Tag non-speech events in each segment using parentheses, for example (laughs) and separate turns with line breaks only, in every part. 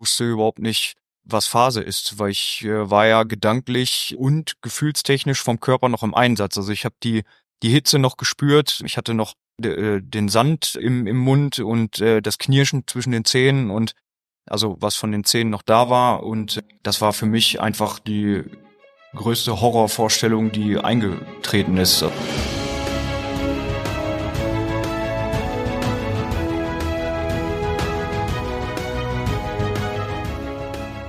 wusste überhaupt nicht, was Phase ist, weil ich äh, war ja gedanklich und gefühlstechnisch vom Körper noch im Einsatz. Also ich habe die die Hitze noch gespürt, ich hatte noch äh, den Sand im, im Mund und äh, das Knirschen zwischen den Zähnen und also was von den Zähnen noch da war und das war für mich einfach die größte Horrorvorstellung, die eingetreten ist.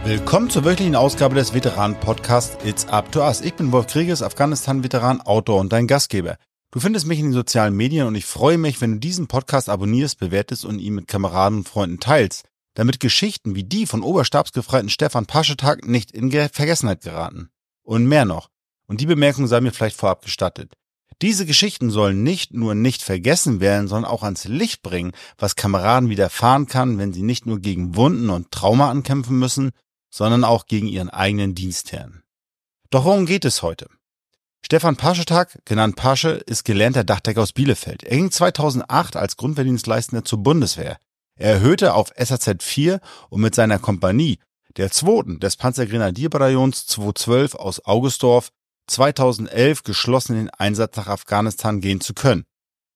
Willkommen zur wöchentlichen Ausgabe des Veteranen-Podcasts It's Up to Us. Ich bin Wolf Krieges, Afghanistan-Veteran, Autor und dein Gastgeber. Du findest mich in den sozialen Medien und ich freue mich, wenn du diesen Podcast abonnierst, bewertest und ihn mit Kameraden und Freunden teilst, damit Geschichten wie die von Oberstabsgefreiten Stefan Paschetak nicht in Vergessenheit geraten. Und mehr noch. Und die Bemerkung sei mir vielleicht vorab gestattet. Diese Geschichten sollen nicht nur nicht vergessen werden, sondern auch ans Licht bringen, was Kameraden widerfahren kann, wenn sie nicht nur gegen Wunden und Trauma ankämpfen müssen, sondern auch gegen ihren eigenen Dienstherrn. Doch worum geht es heute? Stefan Paschetak, genannt Pasche, ist gelernter Dachdecker aus Bielefeld. Er ging 2008 als Grundverdienstleistender zur Bundeswehr. Er erhöhte auf SAZ 4 und mit seiner Kompanie, der zweiten des Panzergrenadierbataillons 212 aus Augustorf, 2011 geschlossen in den Einsatz nach Afghanistan gehen zu können.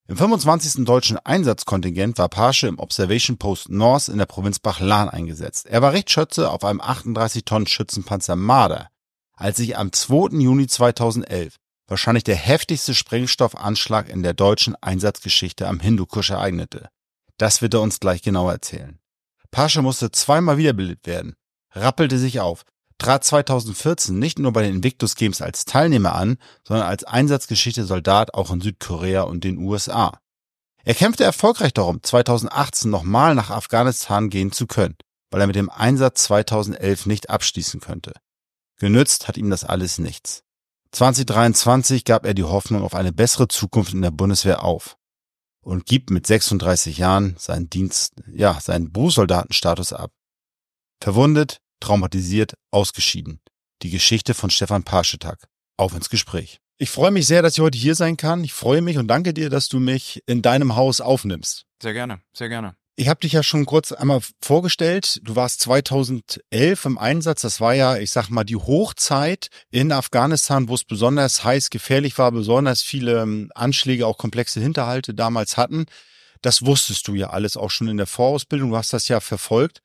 Im 25. deutschen Einsatzkontingent war Pasche im Observation Post North in der Provinz Bachlan eingesetzt. Er war Richtschütze auf einem 38 Tonnen Schützenpanzer Marder, als sich am 2. Juni 2011 wahrscheinlich der heftigste Sprengstoffanschlag in der deutschen Einsatzgeschichte am Hindukusch ereignete. Das wird er uns gleich genauer erzählen. Pasche musste zweimal wiederbelebt werden, rappelte sich auf, trat 2014 nicht nur bei den Invictus Games als Teilnehmer an, sondern als Einsatzgeschichte Soldat auch in Südkorea und den USA. Er kämpfte erfolgreich darum, 2018 nochmal nach Afghanistan gehen zu können, weil er mit dem Einsatz 2011 nicht abschließen könnte. Genützt hat ihm das alles nichts. 2023 gab er die Hoffnung auf eine bessere Zukunft in der Bundeswehr auf und gibt mit 36 Jahren seinen Dienst, ja, seinen Berufssoldatenstatus ab. Verwundet, traumatisiert, ausgeschieden. Die Geschichte von Stefan Paschetak. Auf ins Gespräch. Ich freue mich sehr, dass ich heute hier sein kann. Ich freue mich und danke dir, dass du mich in deinem Haus aufnimmst.
Sehr gerne, sehr gerne.
Ich habe dich ja schon kurz einmal vorgestellt. Du warst 2011 im Einsatz. Das war ja, ich sag mal, die Hochzeit in Afghanistan, wo es besonders heiß, gefährlich war, besonders viele ähm, Anschläge, auch komplexe Hinterhalte damals hatten. Das wusstest du ja alles auch schon in der Vorausbildung. Du hast das ja verfolgt.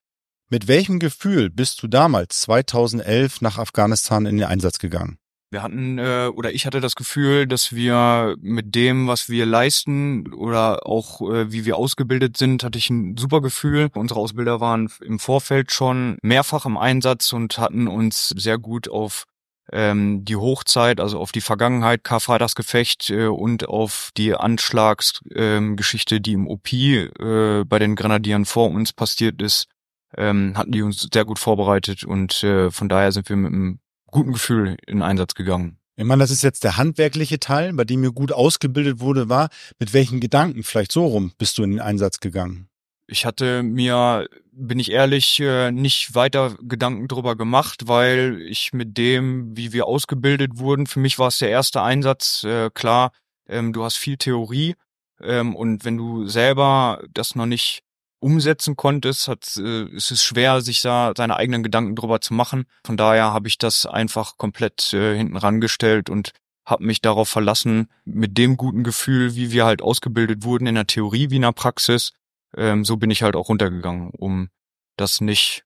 Mit welchem Gefühl bist du damals, 2011, nach Afghanistan in den Einsatz gegangen?
Wir hatten äh, oder ich hatte das Gefühl, dass wir mit dem, was wir leisten oder auch äh, wie wir ausgebildet sind, hatte ich ein super Gefühl. Unsere Ausbilder waren im Vorfeld schon mehrfach im Einsatz und hatten uns sehr gut auf ähm, die Hochzeit, also auf die Vergangenheit, Karfreitagsgefecht äh, und auf die Anschlagsgeschichte, ähm, die im OP äh, bei den Grenadieren vor uns passiert ist, ähm, hatten die uns sehr gut vorbereitet und äh, von daher sind wir mit einem guten Gefühl in Einsatz gegangen.
Ich meine, das ist jetzt der handwerkliche Teil, bei dem ihr gut ausgebildet wurde, war. Mit welchen Gedanken, vielleicht so rum, bist du in den Einsatz gegangen?
Ich hatte mir, bin ich ehrlich, äh, nicht weiter Gedanken drüber gemacht, weil ich mit dem, wie wir ausgebildet wurden, für mich war es der erste Einsatz. Äh, klar, ähm, du hast viel Theorie ähm, und wenn du selber das noch nicht umsetzen konntest, hat, äh, ist es schwer, sich da seine eigenen Gedanken drüber zu machen. Von daher habe ich das einfach komplett äh, hinten rangestellt und habe mich darauf verlassen, mit dem guten Gefühl, wie wir halt ausgebildet wurden in der Theorie wie in der Praxis, ähm, so bin ich halt auch runtergegangen, um das nicht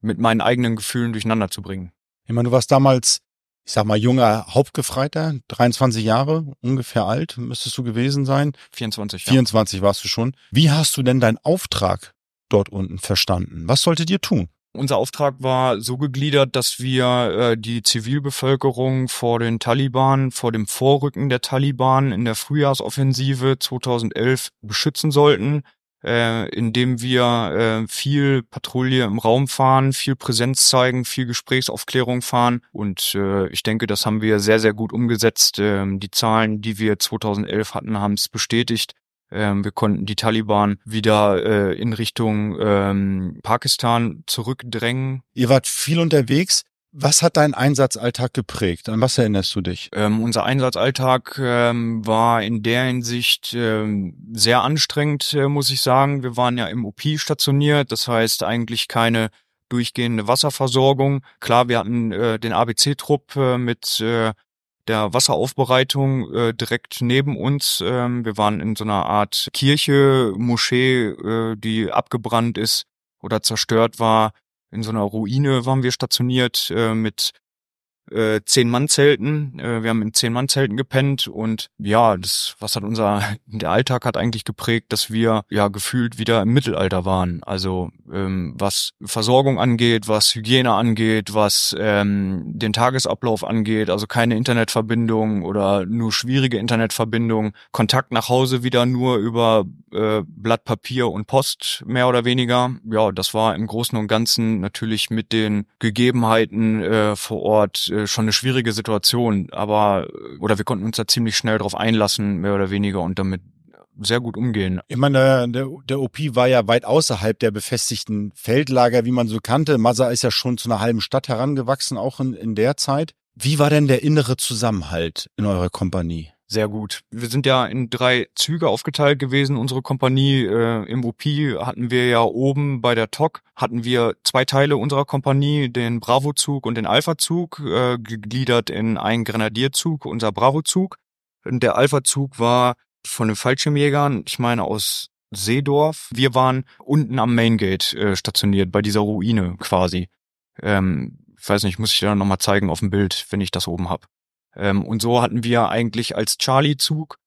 mit meinen eigenen Gefühlen durcheinander zu bringen.
Ich meine, du warst damals ich sag mal, junger Hauptgefreiter, 23 Jahre ungefähr alt, müsstest du gewesen sein.
24,
ja. 24 warst du schon. Wie hast du denn deinen Auftrag dort unten verstanden? Was solltet ihr tun?
Unser Auftrag war so gegliedert, dass wir äh, die Zivilbevölkerung vor den Taliban, vor dem Vorrücken der Taliban in der Frühjahrsoffensive 2011 beschützen sollten äh, indem wir äh, viel Patrouille im Raum fahren, viel Präsenz zeigen, viel Gesprächsaufklärung fahren. Und äh, ich denke, das haben wir sehr, sehr gut umgesetzt. Ähm, die Zahlen, die wir 2011 hatten, haben es bestätigt. Ähm, wir konnten die Taliban wieder äh, in Richtung ähm, Pakistan zurückdrängen.
Ihr wart viel unterwegs. Was hat dein Einsatzalltag geprägt? An was erinnerst du dich?
Ähm, unser Einsatzalltag ähm, war in der Hinsicht ähm, sehr anstrengend, äh, muss ich sagen. Wir waren ja im OP stationiert, das heißt eigentlich keine durchgehende Wasserversorgung. Klar, wir hatten äh, den ABC-Trupp äh, mit äh, der Wasseraufbereitung äh, direkt neben uns. Ähm, wir waren in so einer Art Kirche, Moschee, äh, die abgebrannt ist oder zerstört war. In so einer Ruine waren wir stationiert äh, mit äh, Zehn-Mann-Zelten. Äh, wir haben in Zehn-Mann-Zelten gepennt und ja, das, was hat unser, (laughs) der Alltag hat eigentlich geprägt, dass wir ja gefühlt wieder im Mittelalter waren. Also ähm, was Versorgung angeht, was Hygiene angeht, was ähm, den Tagesablauf angeht, also keine Internetverbindung oder nur schwierige Internetverbindung, Kontakt nach Hause wieder nur über äh, Blatt Papier und Post mehr oder weniger. Ja, das war im Großen und Ganzen natürlich mit den Gegebenheiten äh, vor Ort äh, schon eine schwierige Situation, aber oder wir konnten uns da ziemlich schnell drauf einlassen, mehr oder weniger und damit sehr gut umgehen.
Ich meine, der, der OP war ja weit außerhalb der befestigten Feldlager, wie man so kannte. Massa ist ja schon zu einer halben Stadt herangewachsen, auch in, in der Zeit. Wie war denn der innere Zusammenhalt in eurer Kompanie?
Sehr gut. Wir sind ja in drei Züge aufgeteilt gewesen. Unsere Kompanie äh, im UP hatten wir ja oben bei der TOC, hatten wir zwei Teile unserer Kompanie, den Bravo-Zug und den Alpha-Zug, äh, gegliedert in einen Grenadierzug, unser Bravo-Zug. Der Alpha-Zug war von den Fallschirmjägern, ich meine aus Seedorf. Wir waren unten am Maingate äh, stationiert, bei dieser Ruine quasi. Ähm, ich weiß nicht, muss ich dir nochmal zeigen auf dem Bild, wenn ich das oben hab. Ähm, und so hatten wir eigentlich als Charlie-Zug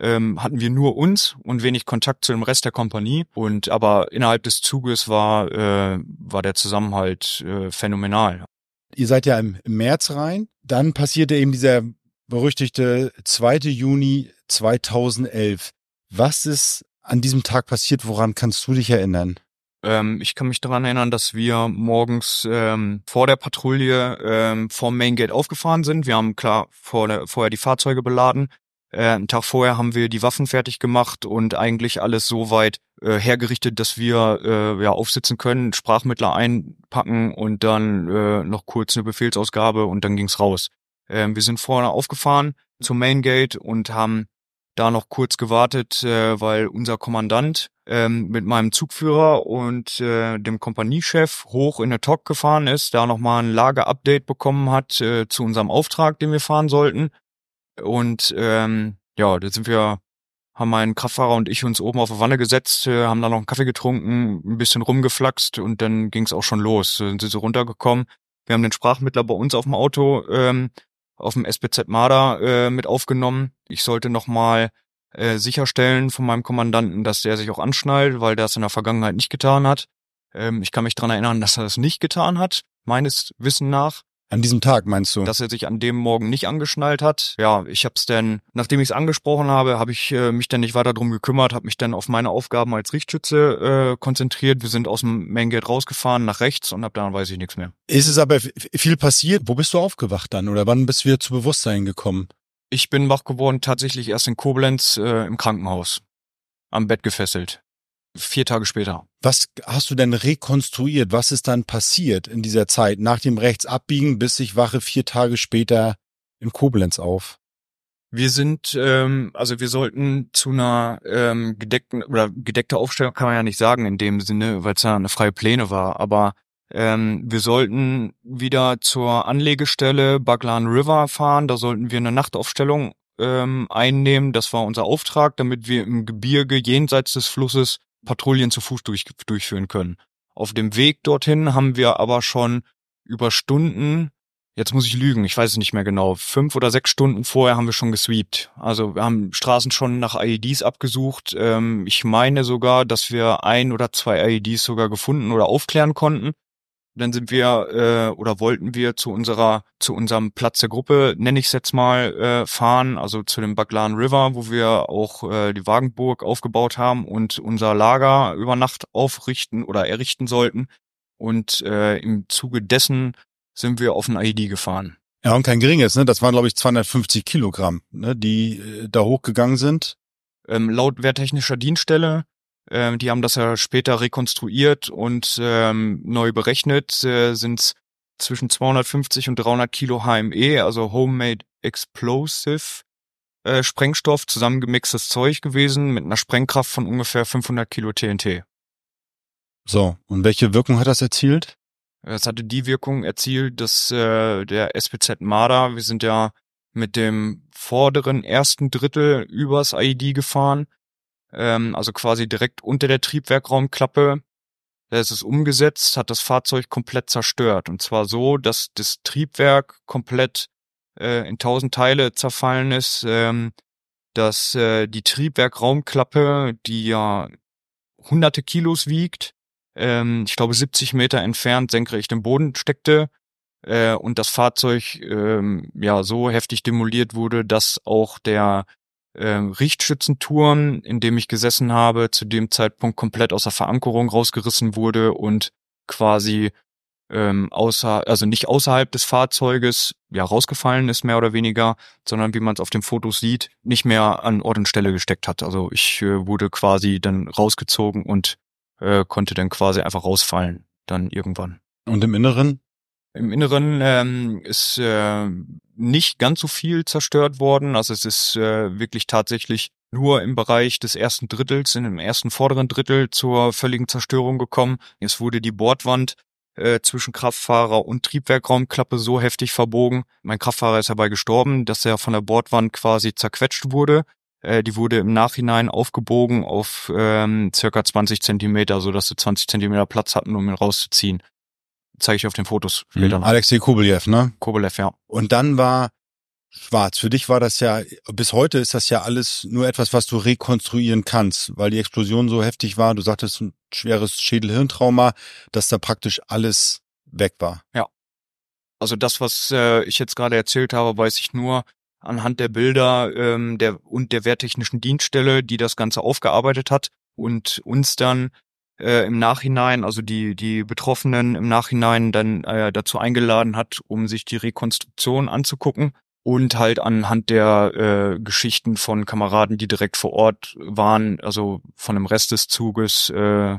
ähm, hatten wir nur uns und wenig Kontakt zu dem Rest der Kompanie. Und aber innerhalb des Zuges war äh, war der Zusammenhalt äh, phänomenal.
Ihr seid ja im, März rein. Dann passierte eben dieser berüchtigte 2. Juni 2011. Was ist an diesem Tag passiert? Woran kannst du dich erinnern?
Ähm, ich kann mich daran erinnern, dass wir morgens ähm, vor der Patrouille ähm, vom Main Gate aufgefahren sind. Wir haben klar vor der, vorher die Fahrzeuge beladen. Äh, einen Tag vorher haben wir die Waffen fertig gemacht und eigentlich alles so weit äh, hergerichtet, dass wir äh, ja aufsitzen können, Sprachmittler einpacken und dann äh, noch kurz eine Befehlsausgabe und dann ging's raus. Äh, wir sind vorne aufgefahren zum Main Gate und haben da noch kurz gewartet, äh, weil unser Kommandant ähm, mit meinem Zugführer und äh, dem Kompaniechef hoch in der TOC gefahren ist, da nochmal ein Lagerupdate bekommen hat äh, zu unserem Auftrag, den wir fahren sollten. Und ähm, ja, da sind wir, haben mein Kraftfahrer und ich uns oben auf die Wanne gesetzt, äh, haben da noch einen Kaffee getrunken, ein bisschen rumgeflaxt und dann ging's auch schon los. Dann sind sie runtergekommen. Wir haben den Sprachmittler bei uns auf dem Auto ähm, auf dem SBZ Marder äh, mit aufgenommen. Ich sollte nochmal äh, sicherstellen von meinem Kommandanten, dass der sich auch anschnallt, weil der es in der Vergangenheit nicht getan hat. Ähm, ich kann mich dran erinnern, (laughs) dass er es nicht getan hat, meines Wissen nach.
An diesem Tag meinst du?
Dass er sich an dem Morgen nicht angeschnallt hat. Ja, ich hab's dann, nachdem ich es angesprochen habe, habe ich äh, mich dann nicht weiter drum gekümmert, habe mich dann auf meine Aufgaben als Richtschütze äh, konzentriert. Wir sind aus dem Main Gate rausgefahren nach rechts und ab dann weiß ich nichts mehr.
Ist es aber viel passiert? Wo bist du aufgewacht dann oder wann bist du wieder zu Bewusstsein gekommen?
Ich bin wach geworden tatsächlich erst in Koblenz äh, im Krankenhaus. Am Bett gefesselt vier Tage später.
Was hast du denn rekonstruiert? Was ist dann passiert in dieser Zeit nach dem Rechtsabbiegen, bis ich wache vier Tage später in Koblenz auf?
Wir sind, ähm, also wir sollten zu einer ähm, gedeckten oder gedeckte Aufstellung kann man ja nicht sagen in dem Sinne, weil es ja eine freie Pläne war, aber ähm, wir sollten wieder zur Anlegestelle Baglan River fahren, da sollten wir eine Nachtaufstellung ähm, einnehmen. Das war unser Auftrag, damit wir im Gebirge jenseits des Flusses Patrouillen zu Fuß durch, durchführen können. Auf dem Weg dorthin haben wir aber schon über Stunden, jetzt muss ich lügen, ich weiß es nicht mehr genau, fünf oder sechs Stunden vorher haben wir schon gesweept. Also wir haben Straßen schon nach IEDs abgesucht. Ähm, ich meine sogar, dass wir ein oder zwei IEDs sogar gefunden oder aufklären konnten. Dann sind wir äh, oder wollten wir zu unserer zu unserem Platz der Gruppe, nenne ich es jetzt mal, äh, fahren, also zu dem Baglan River, wo wir auch äh, die Wagenburg aufgebaut haben und unser Lager über Nacht aufrichten oder errichten sollten. Und äh, im Zuge dessen sind wir auf ein ID gefahren.
Ja, und kein geringes, ne? Das waren, glaube ich, 250 Kilogramm, ne, die äh, da hochgegangen sind.
Ähm, laut Wehrtechnischer Dienststelle ähm, die haben das ja später rekonstruiert und ähm, neu berechnet, äh, sind es zwischen 250 und 300 Kilo HME, also Homemade Explosive äh, Sprengstoff, zusammengemixtes Zeug gewesen mit einer Sprengkraft von ungefähr 500 Kilo TNT.
So, und welche Wirkung hat das erzielt?
Es hatte die Wirkung erzielt, dass äh, der SPZ Marder, wir sind ja mit dem vorderen ersten Drittel übers IED gefahren, ähm, also quasi direkt unter der Triebwerkraumklappe. Da ist es umgesetzt, hat das Fahrzeug komplett zerstört. Und zwar so, dass das Triebwerk komplett äh, in tausend Teile zerfallen ist, ähm, dass äh, die Triebwerkraumklappe, die ja hunderte Kilos wiegt, ähm, ich glaube 70 Meter entfernt senkrecht im Boden steckte äh, und das Fahrzeug ähm, ja so heftig demoliert wurde, dass auch der äh, Richtschützenturm, in dem ich gesessen habe, zu dem Zeitpunkt komplett aus der Verankerung rausgerissen wurde und quasi ähm, außer, also nicht außerhalb des Fahrzeuges ja rausgefallen ist mehr oder weniger, sondern wie man es auf den Fotos sieht, nicht mehr an Ort und Stelle gesteckt hat. Also ich äh, wurde quasi dann rausgezogen und äh, konnte dann quasi einfach rausfallen dann irgendwann.
Und im Inneren?
Im Inneren ähm, ist äh, nicht ganz so viel zerstört worden. Also es ist äh, wirklich tatsächlich nur im Bereich des ersten Drittels, in dem ersten vorderen Drittel zur völligen Zerstörung gekommen. Es wurde die Bordwand äh, zwischen Kraftfahrer und Triebwerkraumklappe so heftig verbogen. Mein Kraftfahrer ist dabei gestorben, dass er von der Bordwand quasi zerquetscht wurde. Äh, die wurde im Nachhinein aufgebogen auf ähm, circa 20 Zentimeter, so dass sie 20 Zentimeter Platz hatten, um ihn rauszuziehen. Zeige ich auf den Fotos
später mhm. noch. Alexei Kubeljew, ne?
Kubeljew, ja.
Und dann war schwarz. Für dich war das ja, bis heute ist das ja alles nur etwas, was du rekonstruieren kannst, weil die Explosion so heftig war. Du sagtest ein schweres Schädelhirntrauma, dass da praktisch alles weg war.
Ja. Also das, was äh, ich jetzt gerade erzählt habe, weiß ich nur anhand der Bilder ähm, der und der Wehrtechnischen Dienststelle, die das Ganze aufgearbeitet hat und uns dann äh, im Nachhinein, also die die Betroffenen im Nachhinein dann äh, dazu eingeladen hat, um sich die Rekonstruktion anzugucken und halt anhand der äh, Geschichten von Kameraden, die direkt vor Ort waren, also von dem Rest des Zuges äh,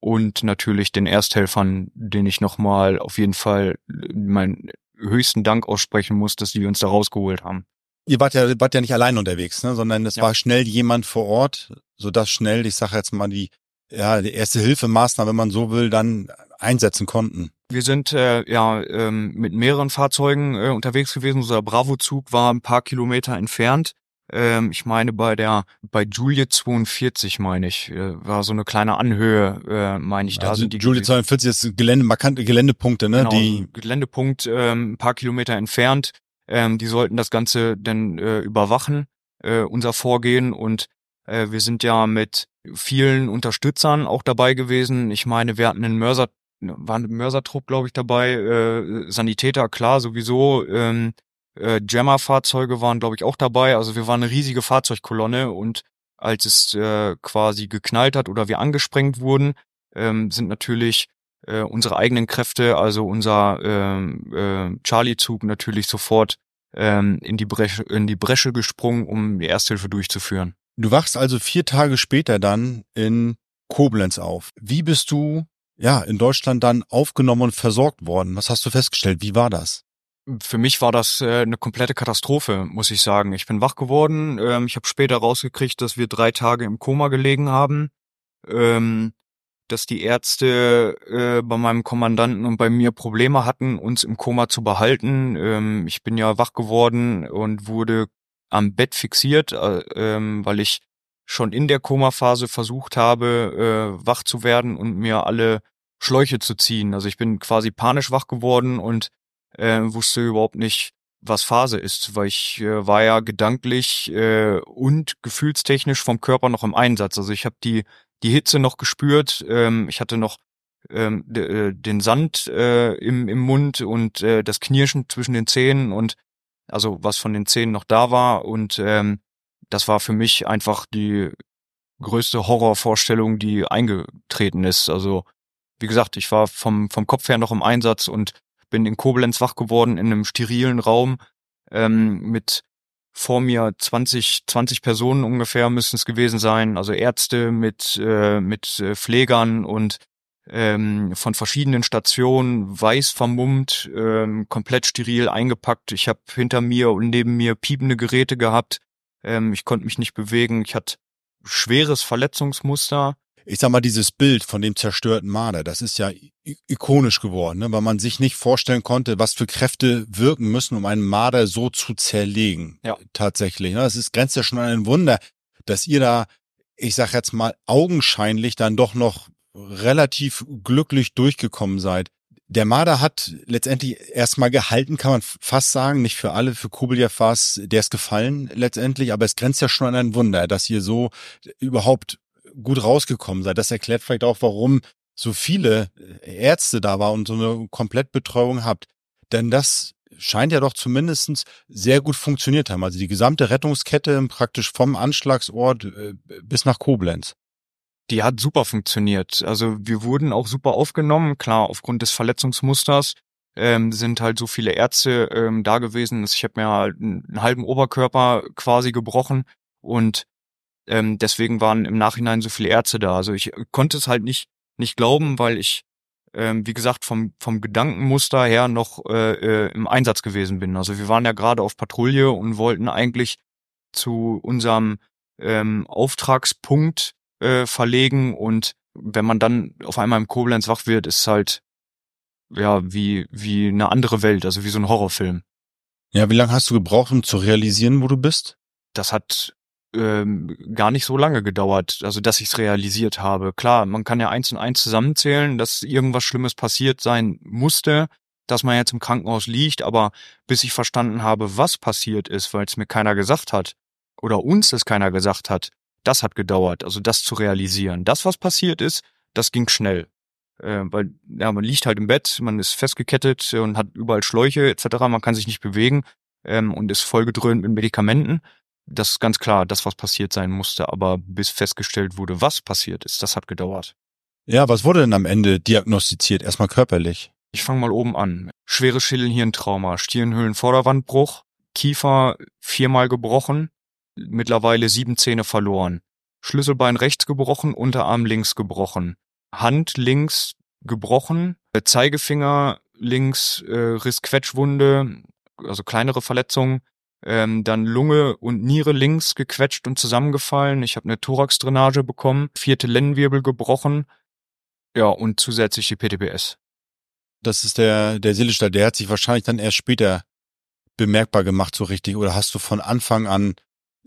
und natürlich den Ersthelfern, den ich nochmal auf jeden Fall meinen höchsten Dank aussprechen muss, dass die uns da rausgeholt haben.
Ihr wart ja, wart ja nicht allein unterwegs, ne? sondern es ja. war schnell jemand vor Ort, sodass schnell, ich sage jetzt mal, die, ja, die erste Hilfemaßnahme, wenn man so will, dann einsetzen konnten.
Wir sind äh, ja ähm, mit mehreren Fahrzeugen äh, unterwegs gewesen. Unser Bravo-Zug war ein paar Kilometer entfernt. Ähm, ich meine bei der bei Julie 42 meine ich äh, war so eine kleine Anhöhe äh, meine ich da
also
sind die
Julie 42 ist Gelände markante Geländepunkte ne
genau, die Geländepunkt ähm, ein paar Kilometer entfernt ähm, die sollten das Ganze dann äh, überwachen äh, unser Vorgehen und äh, wir sind ja mit vielen Unterstützern auch dabei gewesen ich meine wir hatten einen Mörser war ein Mörsertrupp, glaube ich, dabei, äh, Sanitäter, klar, sowieso, ähm, äh, Jammer-Fahrzeuge waren, glaube ich, auch dabei. Also wir waren eine riesige Fahrzeugkolonne und als es äh, quasi geknallt hat oder wir angesprengt wurden, ähm, sind natürlich äh, unsere eigenen Kräfte, also unser ähm, äh, Charlie-Zug natürlich sofort ähm, in, die Bresche, in die Bresche gesprungen, um die Ersthilfe durchzuführen.
Du wachst also vier Tage später dann in Koblenz auf. Wie bist du ja, in Deutschland dann aufgenommen und versorgt worden. Was hast du festgestellt? Wie war das?
Für mich war das äh, eine komplette Katastrophe, muss ich sagen. Ich bin wach geworden. Ähm, ich habe später rausgekriegt, dass wir drei Tage im Koma gelegen haben. Ähm, dass die Ärzte äh, bei meinem Kommandanten und bei mir Probleme hatten, uns im Koma zu behalten. Ähm, ich bin ja wach geworden und wurde am Bett fixiert, äh, ähm, weil ich schon in der Komaphase versucht habe, äh, wach zu werden und mir alle Schläuche zu ziehen. Also ich bin quasi panisch wach geworden und äh, wusste überhaupt nicht, was Phase ist, weil ich äh, war ja gedanklich äh, und gefühlstechnisch vom Körper noch im Einsatz. Also ich habe die die Hitze noch gespürt, ähm, ich hatte noch ähm, äh, den Sand äh, im, im Mund und äh, das Knirschen zwischen den Zähnen und also was von den Zähnen noch da war und ähm, das war für mich einfach die größte Horrorvorstellung, die eingetreten ist. Also, wie gesagt, ich war vom, vom Kopf her noch im Einsatz und bin in Koblenz wach geworden in einem sterilen Raum ähm, mit vor mir 20, 20 Personen ungefähr müssen es gewesen sein, also Ärzte mit, äh, mit äh, Pflegern und ähm, von verschiedenen Stationen, weiß vermummt, ähm, komplett steril eingepackt. Ich habe hinter mir und neben mir piepende Geräte gehabt, ähm, ich konnte mich nicht bewegen. Ich hatte schweres Verletzungsmuster.
ich sag mal, dieses Bild von dem zerstörten Marder, das ist ja ikonisch geworden, ne? weil man sich nicht vorstellen konnte, was für Kräfte wirken müssen, um einen Marder so zu zerlegen.
Ja.
Tatsächlich. Ne? Das ist, grenzt ja schon an ein Wunder, dass ihr da, ich sag jetzt mal, augenscheinlich dann doch noch relativ glücklich durchgekommen seid. Der Marder hat letztendlich erstmal gehalten, kann man fast sagen, nicht für alle, für Kubeljaf war der ist gefallen letztendlich, aber es grenzt ja schon an ein Wunder, dass ihr so überhaupt gut rausgekommen seid. Das erklärt vielleicht auch, warum so viele Ärzte da war und so eine Komplettbetreuung habt. Denn das scheint ja doch zumindestens sehr gut funktioniert haben. Also die gesamte Rettungskette praktisch vom Anschlagsort äh, bis nach Koblenz
die hat super funktioniert. Also wir wurden auch super aufgenommen. Klar, aufgrund des Verletzungsmusters ähm, sind halt so viele Ärzte ähm, da gewesen. Ich habe mir halt einen halben Oberkörper quasi gebrochen und ähm, deswegen waren im Nachhinein so viele Ärzte da. Also ich konnte es halt nicht nicht glauben, weil ich ähm, wie gesagt vom vom Gedankenmuster her noch äh, äh, im Einsatz gewesen bin. Also wir waren ja gerade auf Patrouille und wollten eigentlich zu unserem ähm, Auftragspunkt äh, verlegen und wenn man dann auf einmal im Koblenz wach wird, ist halt ja wie wie eine andere Welt, also wie so ein Horrorfilm.
Ja, wie lange hast du gebraucht, um zu realisieren, wo du bist?
Das hat ähm, gar nicht so lange gedauert, also dass ich es realisiert habe. Klar, man kann ja eins und eins zusammenzählen, dass irgendwas Schlimmes passiert sein musste, dass man jetzt im Krankenhaus liegt, aber bis ich verstanden habe, was passiert ist, weil es mir keiner gesagt hat oder uns es keiner gesagt hat, das hat gedauert, also das zu realisieren. Das, was passiert ist, das ging schnell. Äh, weil ja, man liegt halt im Bett, man ist festgekettet und hat überall Schläuche etc., man kann sich nicht bewegen ähm, und ist vollgedröhnt mit Medikamenten. Das ist ganz klar, das, was passiert sein musste, aber bis festgestellt wurde, was passiert ist, das hat gedauert.
Ja, was wurde denn am Ende diagnostiziert? Erstmal körperlich.
Ich fange mal oben an. Schwere Schädelhirntrauma, Stirnhöhlenvorderwandbruch, Kiefer viermal gebrochen, mittlerweile sieben Zähne verloren. Schlüsselbein rechts gebrochen, Unterarm links gebrochen. Hand links gebrochen, äh, Zeigefinger links äh, Rissquetschwunde, also kleinere Verletzungen. Ähm, dann Lunge und Niere links gequetscht und zusammengefallen. Ich habe eine Thoraxdrainage bekommen, vierte Lendenwirbel gebrochen. Ja, und zusätzlich die PTBS.
Das ist der, der Seelestall, der hat sich wahrscheinlich dann erst später bemerkbar gemacht, so richtig. Oder hast du von Anfang an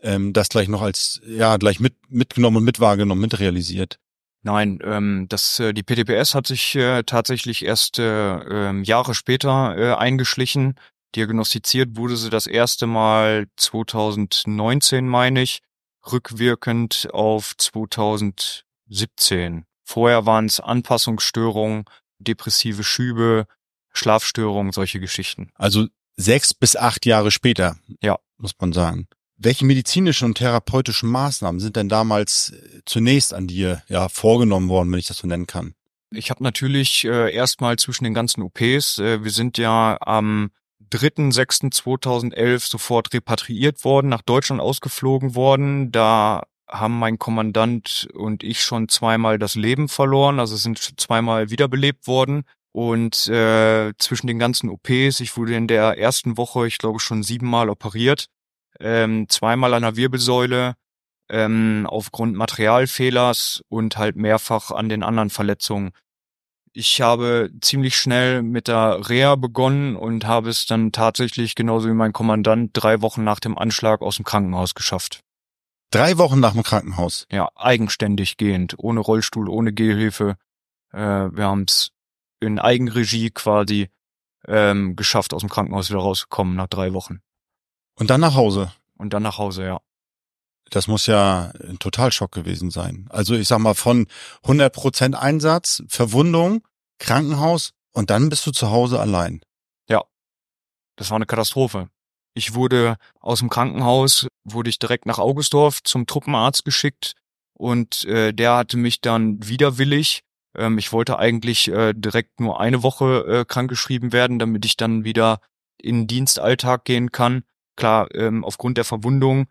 ähm, das gleich noch als, ja, gleich mit, mitgenommen und mit wahrgenommen, mit realisiert?
Nein, ähm, das, äh, die PTPS hat sich äh, tatsächlich erst äh, äh, Jahre später äh, eingeschlichen. Diagnostiziert wurde sie das erste Mal 2019, meine ich, rückwirkend auf 2017. Vorher waren es Anpassungsstörungen, depressive Schübe, Schlafstörungen, solche Geschichten.
Also sechs bis acht Jahre später.
Ja.
Muss man sagen. Welche medizinischen und therapeutischen Maßnahmen sind denn damals äh, zunächst an dir ja vorgenommen worden, wenn ich das so nennen kann?
Ich habe natürlich äh, erstmal zwischen den ganzen OPs, äh, wir sind ja am 3.6.2011 sofort repatriiert worden, nach Deutschland ausgeflogen worden. Da haben mein Kommandant und ich schon zweimal das Leben verloren, also sind zweimal wiederbelebt worden. Und äh, zwischen den ganzen OPs, ich wurde in der ersten Woche, ich glaube, schon siebenmal operiert ähm, zweimal an der Wirbelsäule ähm, aufgrund Materialfehlers und halt mehrfach an den anderen Verletzungen. Ich habe ziemlich schnell mit der Reha begonnen und habe es dann tatsächlich genauso wie mein Kommandant drei Wochen nach dem Anschlag aus dem Krankenhaus geschafft.
Drei Wochen nach dem Krankenhaus?
Ja, eigenständig gehend, ohne Rollstuhl, ohne Gehhilfe. Äh, wir haben es in Eigenregie quasi ähm, geschafft, aus dem Krankenhaus wieder rauszukommen nach drei Wochen.
Und dann nach Hause.
Und dann nach Hause, ja.
Das muss ja ein Totalschock gewesen sein. Also ich sag mal von 100% Einsatz, Verwundung, Krankenhaus und dann bist du zu Hause allein.
Ja. Das war eine Katastrophe. Ich wurde aus dem Krankenhaus, wurde ich direkt nach Augustorf zum Truppenarzt geschickt und äh, der hatte mich dann widerwillig, ähm, ich wollte eigentlich äh, direkt nur eine Woche äh, krankgeschrieben werden, damit ich dann wieder in den Dienstalltag gehen kann Klar, ähm, aufgrund der Verwundung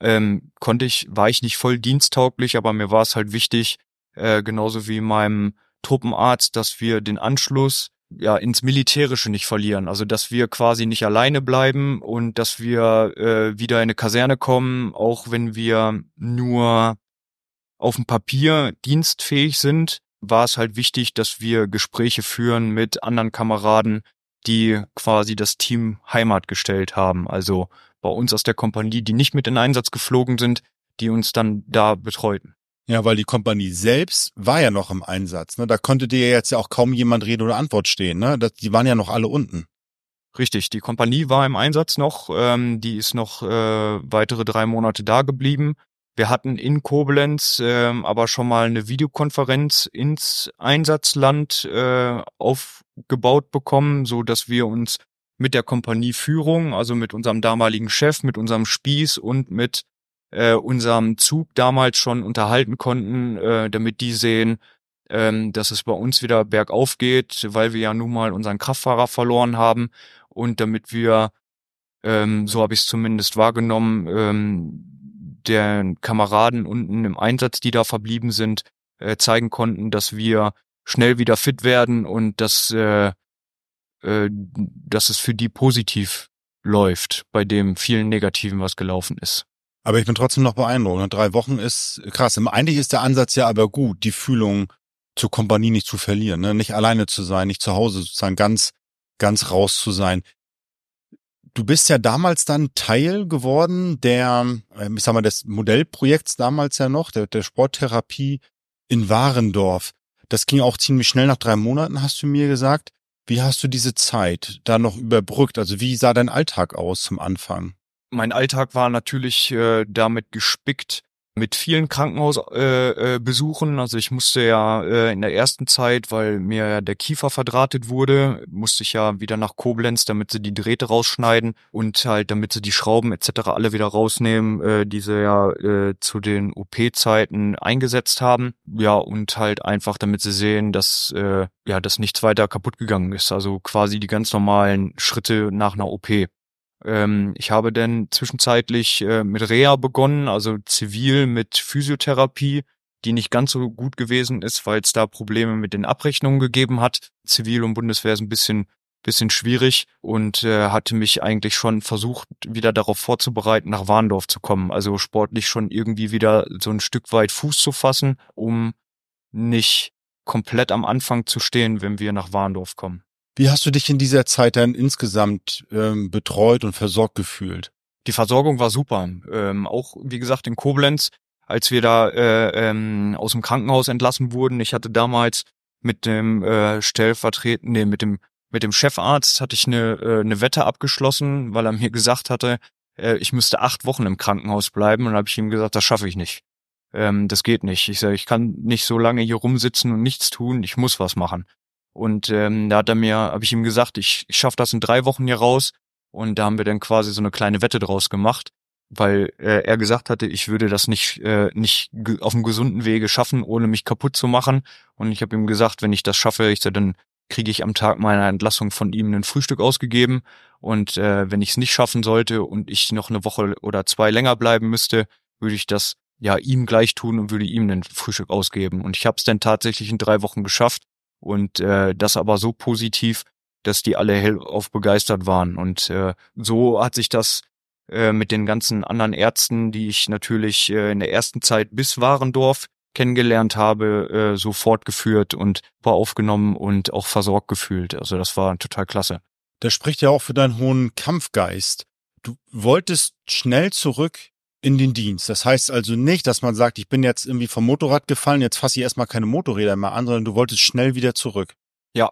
ähm, konnte ich, war ich nicht voll diensttauglich, aber mir war es halt wichtig, äh, genauso wie meinem Truppenarzt, dass wir den Anschluss ja ins Militärische nicht verlieren. Also dass wir quasi nicht alleine bleiben und dass wir äh, wieder in eine Kaserne kommen, auch wenn wir nur auf dem Papier dienstfähig sind, war es halt wichtig, dass wir Gespräche führen mit anderen Kameraden, die quasi das Team Heimat gestellt haben. Also bei uns aus der Kompanie, die nicht mit in Einsatz geflogen sind, die uns dann da betreuten.
Ja, weil die Kompanie selbst war ja noch im Einsatz. Ne? Da konnte dir jetzt ja auch kaum jemand Rede oder Antwort stehen. Ne? Das, die waren ja noch alle unten.
Richtig, die Kompanie war im Einsatz noch. Ähm, die ist noch äh, weitere drei Monate da geblieben. Wir hatten in Koblenz ähm, aber schon mal eine Videokonferenz ins Einsatzland äh, aufgebaut bekommen, so dass wir uns mit der Kompanieführung, also mit unserem damaligen Chef, mit unserem Spieß und mit äh, unserem Zug damals schon unterhalten konnten, äh, damit die sehen, ähm, dass es bei uns wieder bergauf geht, weil wir ja nun mal unseren Kraftfahrer verloren haben und damit wir, ähm, so habe ich es zumindest wahrgenommen, ähm, der Kameraden unten im Einsatz, die da verblieben sind, äh, zeigen konnten, dass wir schnell wieder fit werden und dass äh, äh, dass es für die positiv läuft, bei dem vielen Negativen, was gelaufen ist.
Aber ich bin trotzdem noch beeindruckt. Drei Wochen ist krass. Eigentlich ist der Ansatz ja aber gut, die Fühlung zur Kompanie nicht zu verlieren, ne? nicht alleine zu sein, nicht zu Hause sozusagen ganz, ganz raus zu sein. Du bist ja damals dann Teil geworden der, ähm, ich sag mal, des Modellprojekts damals ja noch, der, der Sporttherapie in Warendorf. Das ging auch ziemlich schnell nach drei Monaten, hast du mir gesagt. Wie hast du diese Zeit da noch überbrückt? Also wie sah dein Alltag aus zum Anfang?
Mein Alltag war natürlich äh, damit gespickt, mit vielen Krankenhausbesuchen. Äh, also ich musste ja äh, in der ersten Zeit, weil mir der Kiefer verdrahtet wurde, musste ich ja wieder nach Koblenz, damit sie die Drähte rausschneiden und halt damit sie die Schrauben etc. alle wieder rausnehmen, äh, die sie ja äh, zu den OP-Zeiten eingesetzt haben. Ja, und halt einfach, damit sie sehen, dass äh, ja, dass nichts weiter kaputt gegangen ist. Also quasi die ganz normalen Schritte nach einer OP. Ähm, ich habe dann zwischenzeitlich äh, mit Reha begonnen, also zivil mit Physiotherapie, die nicht ganz so gut gewesen ist, weil es da Probleme mit den Abrechnungen gegeben hat. Zivil und Bundeswehr ist ein bisschen bisschen schwierig und äh, hatte mich eigentlich schon versucht, wieder darauf vorzubereiten, nach Warndorf zu kommen. Also sportlich schon irgendwie wieder so ein Stück weit Fuß zu fassen, um nicht komplett am Anfang zu stehen, wenn wir nach Warndorf kommen.
Wie hast du dich in dieser Zeit dann insgesamt ähm, betreut und versorgt gefühlt?
Die Versorgung war super. Ähm, auch, wie gesagt, in Koblenz, als wir da äh, ähm, aus dem Krankenhaus entlassen wurden. Ich hatte damals mit dem äh, stellvertretenden, nee, mit dem mit dem Chefarzt hatte ich eine, äh, eine Wette abgeschlossen, weil er mir gesagt hatte, äh, ich müsste acht Wochen im Krankenhaus bleiben. Und habe ich ihm gesagt, das schaffe ich nicht. Ähm, das geht nicht. Ich sage, ich kann nicht so lange hier rumsitzen und nichts tun. Ich muss was machen. Und ähm, da hat er mir, habe ich ihm gesagt, ich, ich schaffe das in drei Wochen hier raus. Und da haben wir dann quasi so eine kleine Wette draus gemacht, weil äh, er gesagt hatte, ich würde das nicht äh, nicht auf einem gesunden Wege schaffen, ohne mich kaputt zu machen. Und ich habe ihm gesagt, wenn ich das schaffe, ich so, dann kriege ich am Tag meiner Entlassung von ihm ein Frühstück ausgegeben. Und äh, wenn ich es nicht schaffen sollte und ich noch eine Woche oder zwei länger bleiben müsste, würde ich das ja ihm gleich tun und würde ihm ein Frühstück ausgeben. Und ich habe es dann tatsächlich in drei Wochen geschafft und äh, das aber so positiv, dass die alle hellauf begeistert waren. Und äh, so hat sich das äh, mit den ganzen anderen Ärzten, die ich natürlich äh, in der ersten Zeit bis Warendorf kennengelernt habe, äh, so fortgeführt und war aufgenommen und auch versorgt gefühlt. Also das war total klasse.
Das spricht ja auch für deinen hohen Kampfgeist. Du wolltest schnell zurück in den Dienst. Das heißt also nicht, dass man sagt, ich bin jetzt irgendwie vom Motorrad gefallen, jetzt fasse ich erstmal keine Motorräder mehr an, sondern du wolltest schnell wieder zurück.
Ja.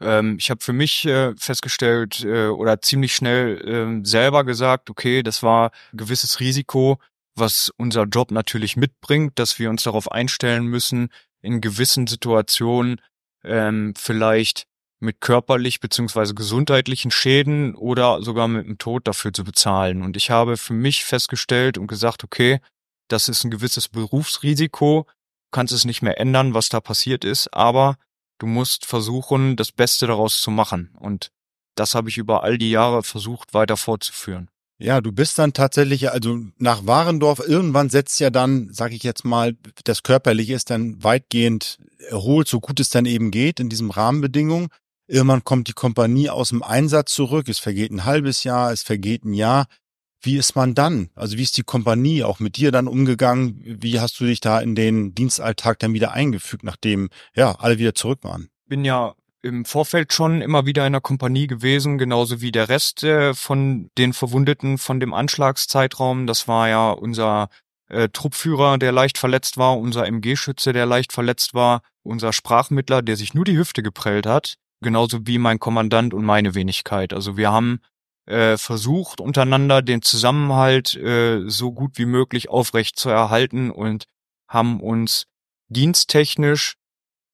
Ähm, ich habe für mich äh, festgestellt äh, oder ziemlich schnell äh, selber gesagt, okay, das war ein gewisses Risiko, was unser Job natürlich mitbringt, dass wir uns darauf einstellen müssen, in gewissen Situationen ähm, vielleicht mit körperlich beziehungsweise gesundheitlichen Schäden oder sogar mit dem Tod dafür zu bezahlen. Und ich habe für mich festgestellt und gesagt, okay, das ist ein gewisses Berufsrisiko, du kannst es nicht mehr ändern, was da passiert ist, aber du musst versuchen, das Beste daraus zu machen. Und das habe ich über all die Jahre versucht, weiter fortzuführen.
Ja, du bist dann tatsächlich, also nach Warendorf, irgendwann setzt ja dann, sag ich jetzt mal, das Körperliche ist dann weitgehend erholt, so gut es dann eben geht in diesem Rahmenbedingungen. Irgendwann kommt die Kompanie aus dem Einsatz zurück. Es vergeht ein halbes Jahr, es vergeht ein Jahr. Wie ist man dann? Also wie ist die Kompanie auch mit dir dann umgegangen? Wie hast du dich da in den Dienstalltag dann wieder eingefügt, nachdem ja alle wieder zurück waren?
Bin ja im Vorfeld schon immer wieder in der Kompanie gewesen, genauso wie der Rest äh, von den Verwundeten von dem Anschlagszeitraum. Das war ja unser äh, Truppführer, der leicht verletzt war, unser MG-Schütze, der leicht verletzt war, unser Sprachmittler, der sich nur die Hüfte geprellt hat, genauso wie mein Kommandant und meine Wenigkeit. Also wir haben äh, versucht, untereinander den Zusammenhalt äh, so gut wie möglich aufrecht zu erhalten und haben uns diensttechnisch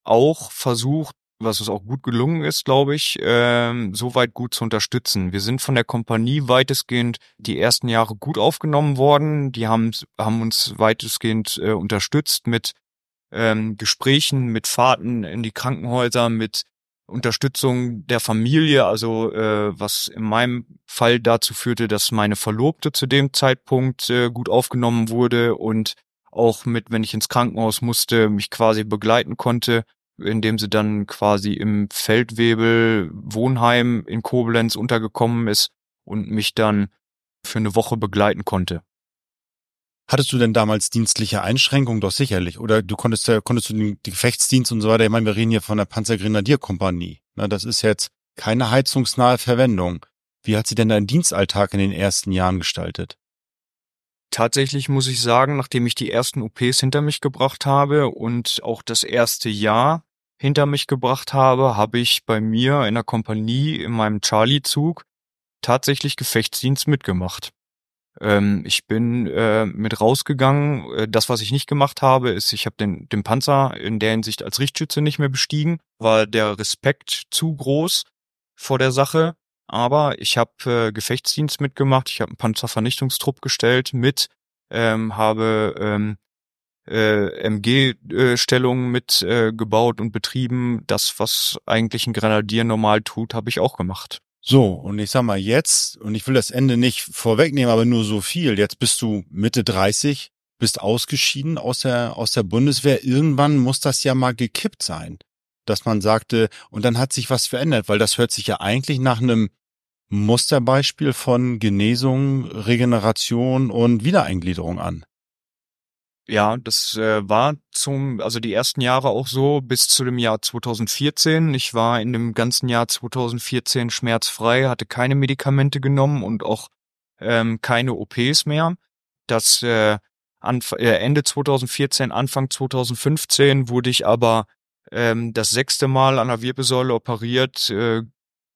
auch versucht, was es auch gut gelungen ist, glaube ich, ähm, soweit gut zu unterstützen. Wir sind von der Kompanie weitestgehend die ersten Jahre gut aufgenommen worden. Die haben, haben uns weitestgehend äh, unterstützt mit ähm, Gesprächen, mit Fahrten in die Krankenhäuser, mit Unterstützung der Familie, also äh, was in meinem Fall dazu führte, dass meine Verlobte zu dem Zeitpunkt äh, gut aufgenommen wurde und auch mit, wenn ich ins Krankenhaus musste, mich quasi begleiten konnte, indem sie dann quasi im Feldwebel Wohnheim in Koblenz untergekommen ist und mich dann für eine Woche begleiten konnte.
Hattest du denn damals dienstliche Einschränkungen? Doch sicherlich. Oder du konntest, konntest du den Gefechtsdienst und so weiter, ich meine, wir reden hier von der Panzergrenadierkompanie. Na, das ist jetzt keine heizungsnahe Verwendung. Wie hat sie denn deinen Dienstalltag in den ersten Jahren gestaltet?
Tatsächlich muss ich sagen, nachdem ich die ersten OPs hinter mich gebracht habe und auch das erste Jahr hinter mich gebracht habe, habe ich bei mir in der Kompanie in meinem Charlie-Zug tatsächlich Gefechtsdienst mitgemacht. Ähm, ich bin äh, mit rausgegangen. Äh, das, was ich nicht gemacht habe, ist, ich habe den, den Panzer in der Hinsicht als Richtschütze nicht mehr bestiegen, war der Respekt zu groß vor der Sache. Aber ich habe äh, Gefechtsdienst mitgemacht, ich habe einen Panzervernichtungstrupp gestellt mit, ähm, habe ähm, äh, MG-Stellungen mit äh, gebaut und betrieben. Das, was eigentlich ein Grenadier normal tut, habe ich auch gemacht.
So, und ich sag mal jetzt, und ich will das Ende nicht vorwegnehmen, aber nur so viel. Jetzt bist du Mitte 30, bist ausgeschieden aus der, aus der Bundeswehr. Irgendwann muss das ja mal gekippt sein. Dass man sagte, und dann hat sich was verändert, weil das hört sich ja eigentlich nach einem Musterbeispiel von Genesung, Regeneration und Wiedereingliederung an.
Ja, das äh, war zum, also die ersten Jahre auch so bis zu dem Jahr 2014. Ich war in dem ganzen Jahr 2014 schmerzfrei, hatte keine Medikamente genommen und auch ähm, keine OPs mehr. Das äh, Anf äh, Ende 2014, Anfang 2015 wurde ich aber ähm, das sechste Mal an der Wirbelsäule operiert, äh,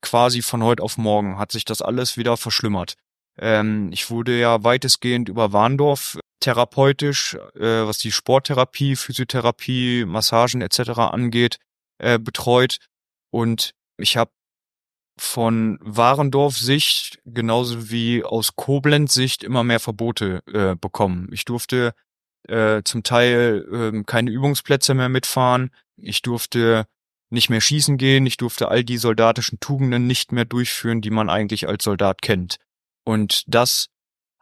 quasi von heute auf morgen hat sich das alles wieder verschlimmert. Ähm, ich wurde ja weitestgehend über Warndorf therapeutisch, äh, was die Sporttherapie, Physiotherapie, Massagen etc. angeht, äh, betreut. Und ich habe von Warendorf-Sicht genauso wie aus Koblenz-Sicht immer mehr Verbote äh, bekommen. Ich durfte äh, zum Teil äh, keine Übungsplätze mehr mitfahren. Ich durfte nicht mehr schießen gehen. Ich durfte all die soldatischen Tugenden nicht mehr durchführen, die man eigentlich als Soldat kennt. Und das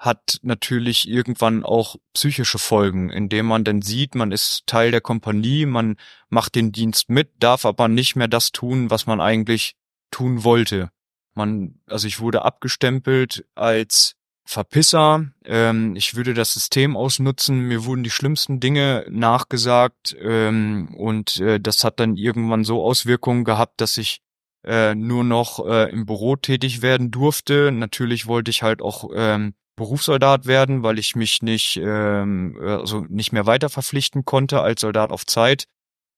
hat natürlich irgendwann auch psychische Folgen, indem man dann sieht, man ist Teil der Kompanie, man macht den Dienst mit, darf aber nicht mehr das tun, was man eigentlich tun wollte. Man, also ich wurde abgestempelt als Verpisser, ähm, ich würde das System ausnutzen, mir wurden die schlimmsten Dinge nachgesagt ähm, und äh, das hat dann irgendwann so Auswirkungen gehabt, dass ich äh, nur noch äh, im Büro tätig werden durfte. Natürlich wollte ich halt auch ähm, Berufssoldat werden, weil ich mich nicht, ähm, also nicht mehr weiter verpflichten konnte als Soldat auf Zeit.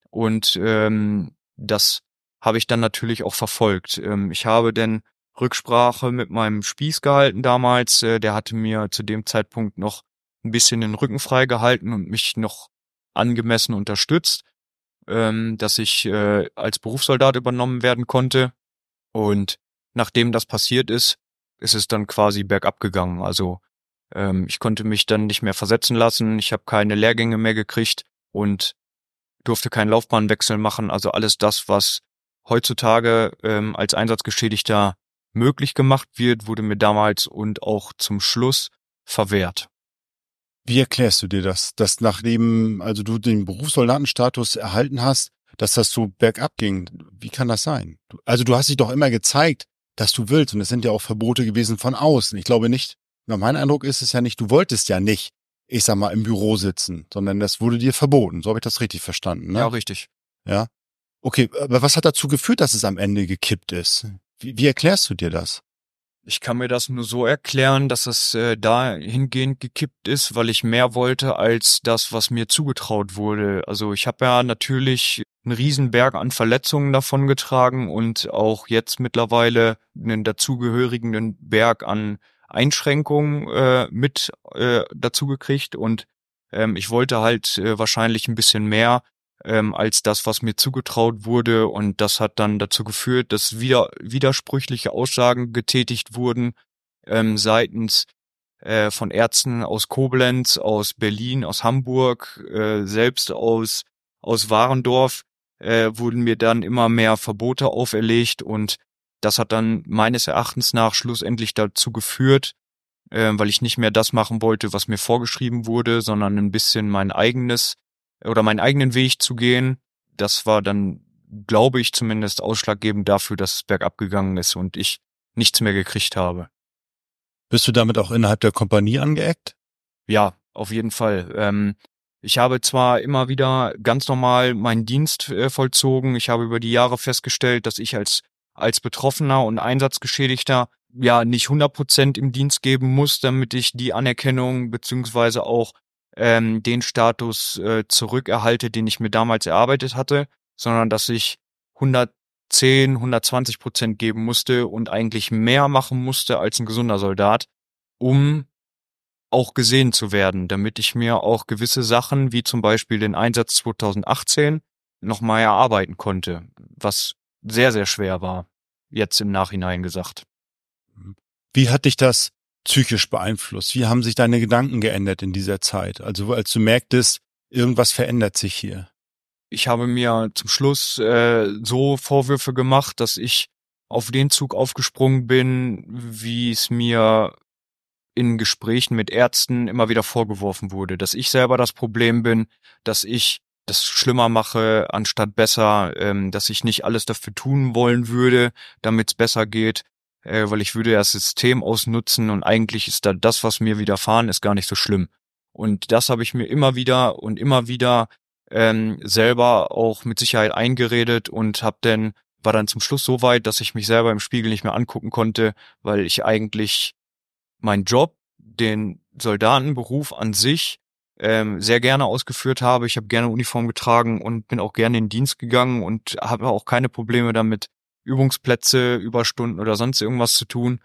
Und ähm, das habe ich dann natürlich auch verfolgt. Ähm, ich habe denn Rücksprache mit meinem Spieß gehalten damals. Äh, der hatte mir zu dem Zeitpunkt noch ein bisschen den Rücken frei gehalten und mich noch angemessen unterstützt ähm, dass ich äh, als Berufssoldat übernommen werden konnte. Und nachdem das passiert ist, ist es dann quasi bergab gegangen. Also ähm, ich konnte mich dann nicht mehr versetzen lassen, ich habe keine Lehrgänge mehr gekriegt und durfte keinen Laufbahnwechsel machen. Also alles das, was heutzutage ähm, als Einsatzgeschädigter möglich gemacht wird, wurde mir damals und auch zum Schluss verwehrt.
Wie erklärst du dir das, dass nachdem also du den Berufssoldatenstatus erhalten hast, dass das so bergab ging? Wie kann das sein? Also du hast dich doch immer gezeigt, dass du willst und es sind ja auch Verbote gewesen von außen. Ich glaube nicht, mein Eindruck ist es ja nicht, du wolltest ja nicht, ich sag mal, im Büro sitzen, sondern das wurde dir verboten. So habe ich das richtig verstanden, ne?
Ja, richtig.
Ja. Okay, aber was hat dazu geführt, dass es am Ende gekippt ist? Wie, wie erklärst du dir das?
Ich kann mir das nur so erklären, dass es äh, dahingehend gekippt ist, weil ich mehr wollte als das, was mir zugetraut wurde. Also ich habe ja natürlich einen Riesenberg an Verletzungen davongetragen und auch jetzt mittlerweile einen dazugehörigen Berg an Einschränkungen äh, mit äh, dazu gekriegt und ähm, ich wollte halt äh, wahrscheinlich ein bisschen mehr ähm, als das, was mir zugetraut wurde. Und das hat dann dazu geführt, dass wieder widersprüchliche Aussagen getätigt wurden ähm, seitens äh, von Ärzten aus Koblenz, aus Berlin, aus Hamburg, äh, selbst aus aus Warendorf äh, wurden mir dann immer mehr Verbote auferlegt und das hat dann meines Erachtens nach schlussendlich dazu geführt, äh, weil ich nicht mehr das machen wollte, was mir vorgeschrieben wurde, sondern ein bisschen mein eigenes oder meinen eigenen Weg zu gehen. Das war dann, glaube ich, zumindest ausschlaggebend dafür, dass es bergab gegangen ist und ich nichts mehr gekriegt habe.
Bist du damit auch innerhalb der Kompanie angeeckt?
Ja, auf jeden Fall. Ähm, ich habe zwar immer wieder ganz normal meinen Dienst äh, vollzogen. Ich habe über die Jahre festgestellt, dass ich als als Betroffener und Einsatzgeschädigter ja nicht 100 Prozent im Dienst geben muss, damit ich die Anerkennung beziehungsweise auch ähm, den Status äh, zurückerhalte, den ich mir damals erarbeitet hatte, sondern dass ich 110, 120 Prozent geben musste und eigentlich mehr machen musste als ein gesunder Soldat, um auch gesehen zu werden, damit ich mir auch gewisse Sachen, wie zum Beispiel den Einsatz 2018, nochmal erarbeiten konnte, was sehr, sehr schwer war, jetzt im Nachhinein gesagt.
Wie hat dich das psychisch beeinflusst? Wie haben sich deine Gedanken geändert in dieser Zeit? Also als du merktest, irgendwas verändert sich hier.
Ich habe mir zum Schluss äh, so Vorwürfe gemacht, dass ich auf den Zug aufgesprungen bin, wie es mir in Gesprächen mit Ärzten immer wieder vorgeworfen wurde, dass ich selber das Problem bin, dass ich das schlimmer mache anstatt besser, ähm, dass ich nicht alles dafür tun wollen würde, damit es besser geht, äh, weil ich würde das System ausnutzen und eigentlich ist da das, was mir widerfahren ist, gar nicht so schlimm. Und das habe ich mir immer wieder und immer wieder ähm, selber auch mit Sicherheit eingeredet und habe dann war dann zum Schluss so weit, dass ich mich selber im Spiegel nicht mehr angucken konnte, weil ich eigentlich meinen Job, den Soldatenberuf an sich ähm, sehr gerne ausgeführt habe. Ich habe gerne Uniform getragen und bin auch gerne in den Dienst gegangen und habe auch keine Probleme damit, Übungsplätze, Überstunden oder sonst irgendwas zu tun,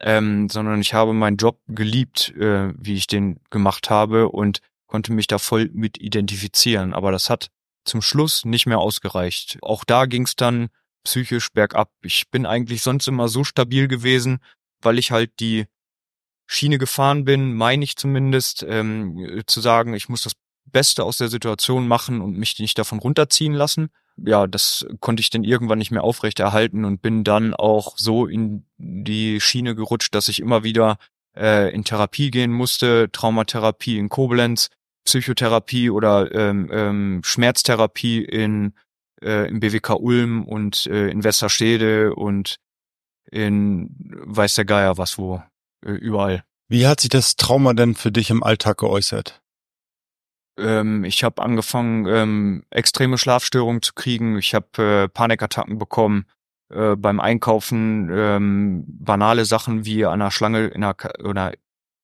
ähm, sondern ich habe meinen Job geliebt, äh, wie ich den gemacht habe und konnte mich da voll mit identifizieren. Aber das hat zum Schluss nicht mehr ausgereicht. Auch da ging es dann psychisch bergab. Ich bin eigentlich sonst immer so stabil gewesen, weil ich halt die Schiene gefahren bin, meine ich zumindest, ähm, zu sagen, ich muss das Beste aus der Situation machen und mich nicht davon runterziehen lassen. Ja, das konnte ich dann irgendwann nicht mehr aufrechterhalten und bin dann auch so in die Schiene gerutscht, dass ich immer wieder äh, in Therapie gehen musste, Traumatherapie in Koblenz, Psychotherapie oder ähm, ähm, Schmerztherapie in äh, im BWK Ulm und äh, in Westerstede und in weiß der Geier was wo, überall.
Wie hat sich das Trauma denn für dich im Alltag geäußert?
Ähm, ich habe angefangen, ähm, extreme Schlafstörungen zu kriegen. Ich habe äh, Panikattacken bekommen äh, beim Einkaufen. Ähm, banale Sachen wie an der Schlange in der, oder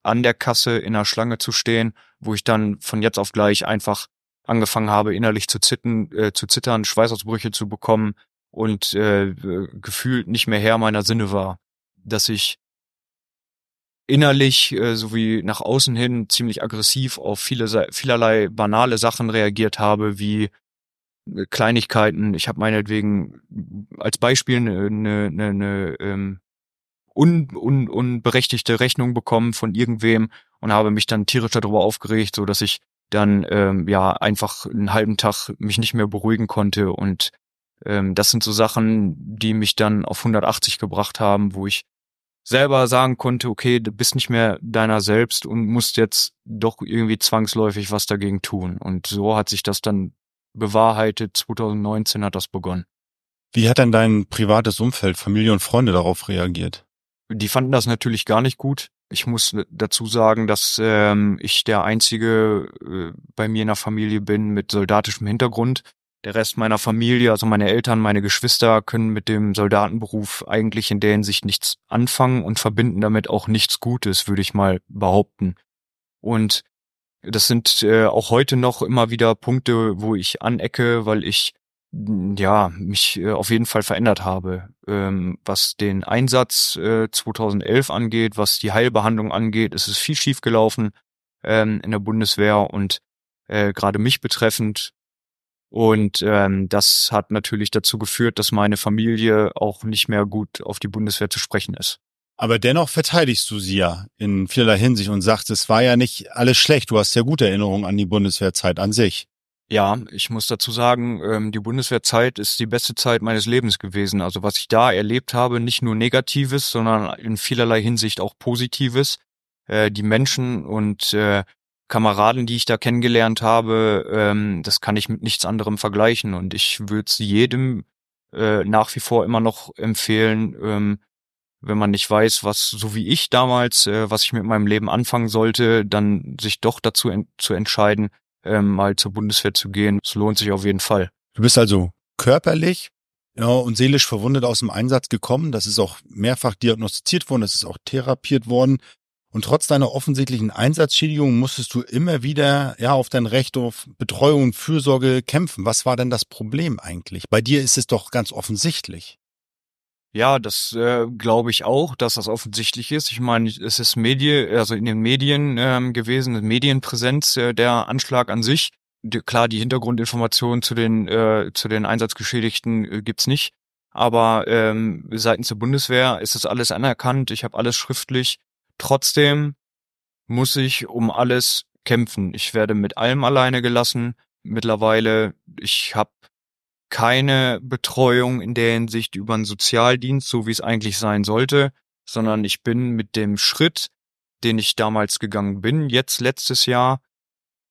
an der Kasse in der Schlange zu stehen, wo ich dann von jetzt auf gleich einfach angefangen habe, innerlich zu zittern, äh, zu zittern, Schweißausbrüche zu bekommen und äh, gefühlt nicht mehr Herr meiner Sinne war. Dass ich innerlich äh, sowie nach außen hin ziemlich aggressiv auf viele vielerlei banale Sachen reagiert habe, wie äh, Kleinigkeiten. Ich habe meinetwegen als Beispiel eine, eine, eine, eine ähm, un, un, unberechtigte Rechnung bekommen von irgendwem und habe mich dann tierisch darüber aufgeregt, so dass ich dann ähm, ja einfach einen halben Tag mich nicht mehr beruhigen konnte und ähm, das sind so Sachen, die mich dann auf 180 gebracht haben, wo ich selber sagen konnte, okay, du bist nicht mehr deiner selbst und musst jetzt doch irgendwie zwangsläufig was dagegen tun. Und so hat sich das dann bewahrheitet. 2019 hat das begonnen.
Wie hat denn dein privates Umfeld, Familie und Freunde darauf reagiert?
Die fanden das natürlich gar nicht gut. Ich muss dazu sagen, dass ähm, ich der einzige äh, bei mir in der Familie bin mit soldatischem Hintergrund. Der Rest meiner Familie, also meine Eltern, meine Geschwister, können mit dem Soldatenberuf eigentlich in der Hinsicht nichts anfangen und verbinden damit auch nichts Gutes, würde ich mal behaupten. Und das sind äh, auch heute noch immer wieder Punkte, wo ich anecke, weil ich ja, mich äh, auf jeden Fall verändert habe, ähm, was den Einsatz äh, 2011 angeht, was die Heilbehandlung angeht. Es ist viel schief gelaufen ähm, in der Bundeswehr und äh, gerade mich betreffend. Und ähm, das hat natürlich dazu geführt, dass meine Familie auch nicht mehr gut auf die Bundeswehr zu sprechen ist.
Aber dennoch verteidigst du sie ja in vielerlei Hinsicht und sagst, es war ja nicht alles schlecht. Du hast ja gute Erinnerungen an die Bundeswehrzeit an sich.
Ja, ich muss dazu sagen, ähm, die Bundeswehrzeit ist die beste Zeit meines Lebens gewesen. Also was ich da erlebt habe, nicht nur Negatives, sondern in vielerlei Hinsicht auch Positives. Äh, die Menschen und äh, Kameraden, die ich da kennengelernt habe, ähm, das kann ich mit nichts anderem vergleichen. Und ich würde es jedem äh, nach wie vor immer noch empfehlen, ähm, wenn man nicht weiß, was, so wie ich damals, was ich mit meinem Leben anfangen sollte, dann sich doch dazu zu entscheiden, ähm, mal zur Bundeswehr zu gehen. Es lohnt sich auf jeden Fall.
Du bist also körperlich ja, und seelisch verwundet aus dem Einsatz gekommen. Das ist auch mehrfach diagnostiziert worden, das ist auch therapiert worden. Und trotz deiner offensichtlichen Einsatzschädigung musstest du immer wieder ja auf dein Recht auf Betreuung und Fürsorge kämpfen. Was war denn das Problem eigentlich? Bei dir ist es doch ganz offensichtlich.
Ja, das äh, glaube ich auch, dass das offensichtlich ist. Ich meine, es ist Medien, also in den Medien ähm, gewesen, Medienpräsenz, äh, der Anschlag an sich. Die, klar, die Hintergrundinformationen zu den äh, zu den Einsatzgeschädigten äh, gibt's nicht, aber ähm, seitens der Bundeswehr ist das alles anerkannt. Ich habe alles schriftlich. Trotzdem muss ich um alles kämpfen. Ich werde mit allem alleine gelassen. Mittlerweile, ich habe keine Betreuung in der Hinsicht über einen Sozialdienst, so wie es eigentlich sein sollte, sondern ich bin mit dem Schritt, den ich damals gegangen bin, jetzt letztes Jahr,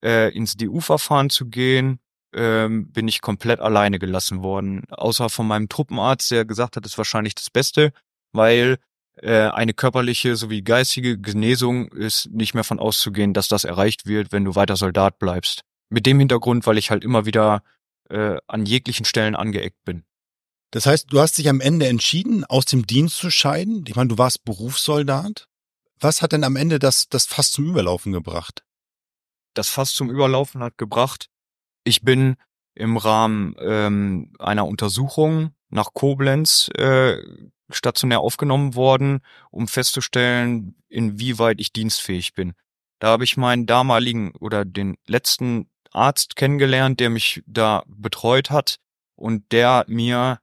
äh, ins DU-Verfahren zu gehen, ähm, bin ich komplett alleine gelassen worden. Außer von meinem Truppenarzt, der gesagt hat, ist wahrscheinlich das Beste, weil eine körperliche sowie geistige Genesung ist nicht mehr von auszugehen, dass das erreicht wird, wenn du weiter Soldat bleibst. Mit dem Hintergrund, weil ich halt immer wieder äh, an jeglichen Stellen angeeckt bin.
Das heißt, du hast dich am Ende entschieden, aus dem Dienst zu scheiden. Ich meine, du warst Berufssoldat. Was hat denn am Ende das, das Fass zum Überlaufen gebracht?
Das Fass zum Überlaufen hat gebracht, ich bin im Rahmen ähm, einer Untersuchung nach Koblenz äh, stationär aufgenommen worden, um festzustellen, inwieweit ich dienstfähig bin. Da habe ich meinen damaligen oder den letzten Arzt kennengelernt, der mich da betreut hat und der mir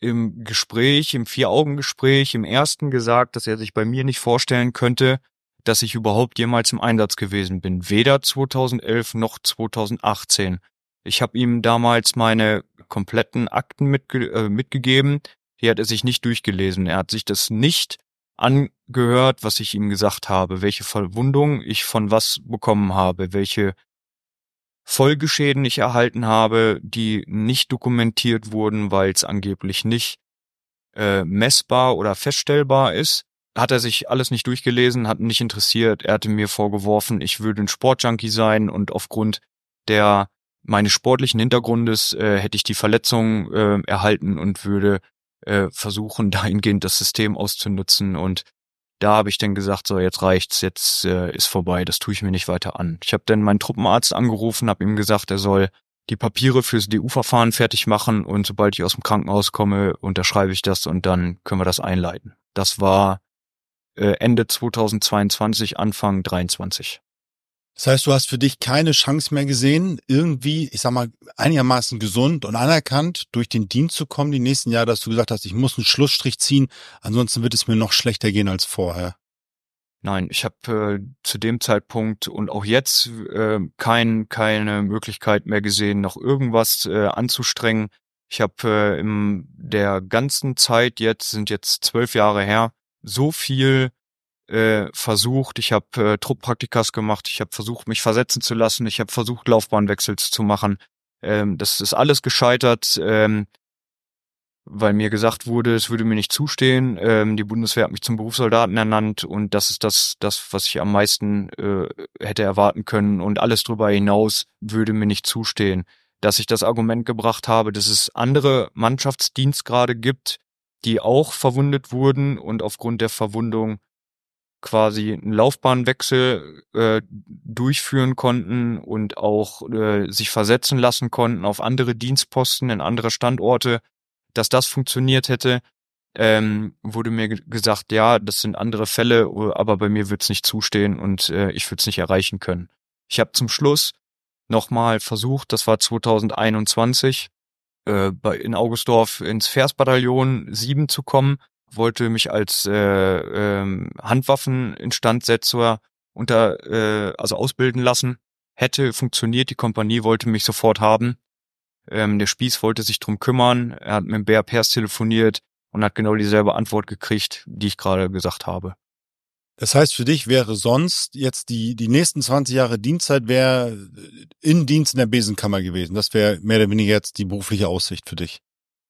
im Gespräch, im Vier-Augen-Gespräch, im ersten gesagt, dass er sich bei mir nicht vorstellen könnte, dass ich überhaupt jemals im Einsatz gewesen bin. Weder 2011 noch 2018. Ich habe ihm damals meine kompletten Akten mitge äh, mitgegeben. Die hat er sich nicht durchgelesen. Er hat sich das nicht angehört, was ich ihm gesagt habe, welche Verwundung ich von was bekommen habe, welche Folgeschäden ich erhalten habe, die nicht dokumentiert wurden, weil es angeblich nicht äh, messbar oder feststellbar ist. Hat er sich alles nicht durchgelesen, hat nicht interessiert. Er hatte mir vorgeworfen, ich würde ein Sportjunkie sein und aufgrund der meines sportlichen Hintergrundes äh, hätte ich die Verletzung äh, erhalten und würde äh, versuchen, (laughs) dahingehend das System auszunutzen und da habe ich dann gesagt, so jetzt reicht's, jetzt äh, ist vorbei, das tue ich mir nicht weiter an. Ich habe dann meinen Truppenarzt angerufen, habe ihm gesagt, er soll die Papiere fürs DU-Verfahren fertig machen und sobald ich aus dem Krankenhaus komme, unterschreibe ich das und dann können wir das einleiten. Das war äh, Ende 2022, Anfang 23.
Das heißt, du hast für dich keine Chance mehr gesehen, irgendwie, ich sag mal, einigermaßen gesund und anerkannt durch den Dienst zu kommen die nächsten Jahre, dass du gesagt hast, ich muss einen Schlussstrich ziehen, ansonsten wird es mir noch schlechter gehen als vorher.
Nein, ich habe äh, zu dem Zeitpunkt und auch jetzt äh, kein, keine Möglichkeit mehr gesehen, noch irgendwas äh, anzustrengen. Ich habe äh, in der ganzen Zeit jetzt, sind jetzt zwölf Jahre her, so viel äh, versucht, ich habe äh, Trupppraktikas gemacht, ich habe versucht, mich versetzen zu lassen, ich habe versucht, Laufbahnwechsels zu machen. Ähm, das ist alles gescheitert. Ähm, weil mir gesagt wurde, es würde mir nicht zustehen. Ähm, die Bundeswehr hat mich zum Berufssoldaten ernannt und das ist das, das, was ich am meisten äh, hätte erwarten können und alles darüber hinaus würde mir nicht zustehen. Dass ich das Argument gebracht habe, dass es andere Mannschaftsdienstgrade gibt, die auch verwundet wurden und aufgrund der Verwundung quasi einen Laufbahnwechsel äh, durchführen konnten und auch äh, sich versetzen lassen konnten auf andere Dienstposten in andere Standorte, dass das funktioniert hätte, ähm, wurde mir gesagt, ja, das sind andere Fälle, aber bei mir wird es nicht zustehen und äh, ich würde es nicht erreichen können. Ich habe zum Schluss nochmal versucht, das war 2021, äh, bei, in Augustdorf ins Versbataillon 7 zu kommen, wollte mich als äh, äh, Handwaffeninstandsetzer unter, äh, also ausbilden lassen. Hätte funktioniert, die Kompanie wollte mich sofort haben. Ähm, der Spieß wollte sich drum kümmern, er hat mit dem Bär Pers telefoniert und hat genau dieselbe Antwort gekriegt, die ich gerade gesagt habe.
Das heißt, für dich wäre sonst jetzt die, die nächsten 20 Jahre Dienstzeit wäre in Dienst in der Besenkammer gewesen. Das wäre mehr oder weniger jetzt die berufliche Aussicht für dich.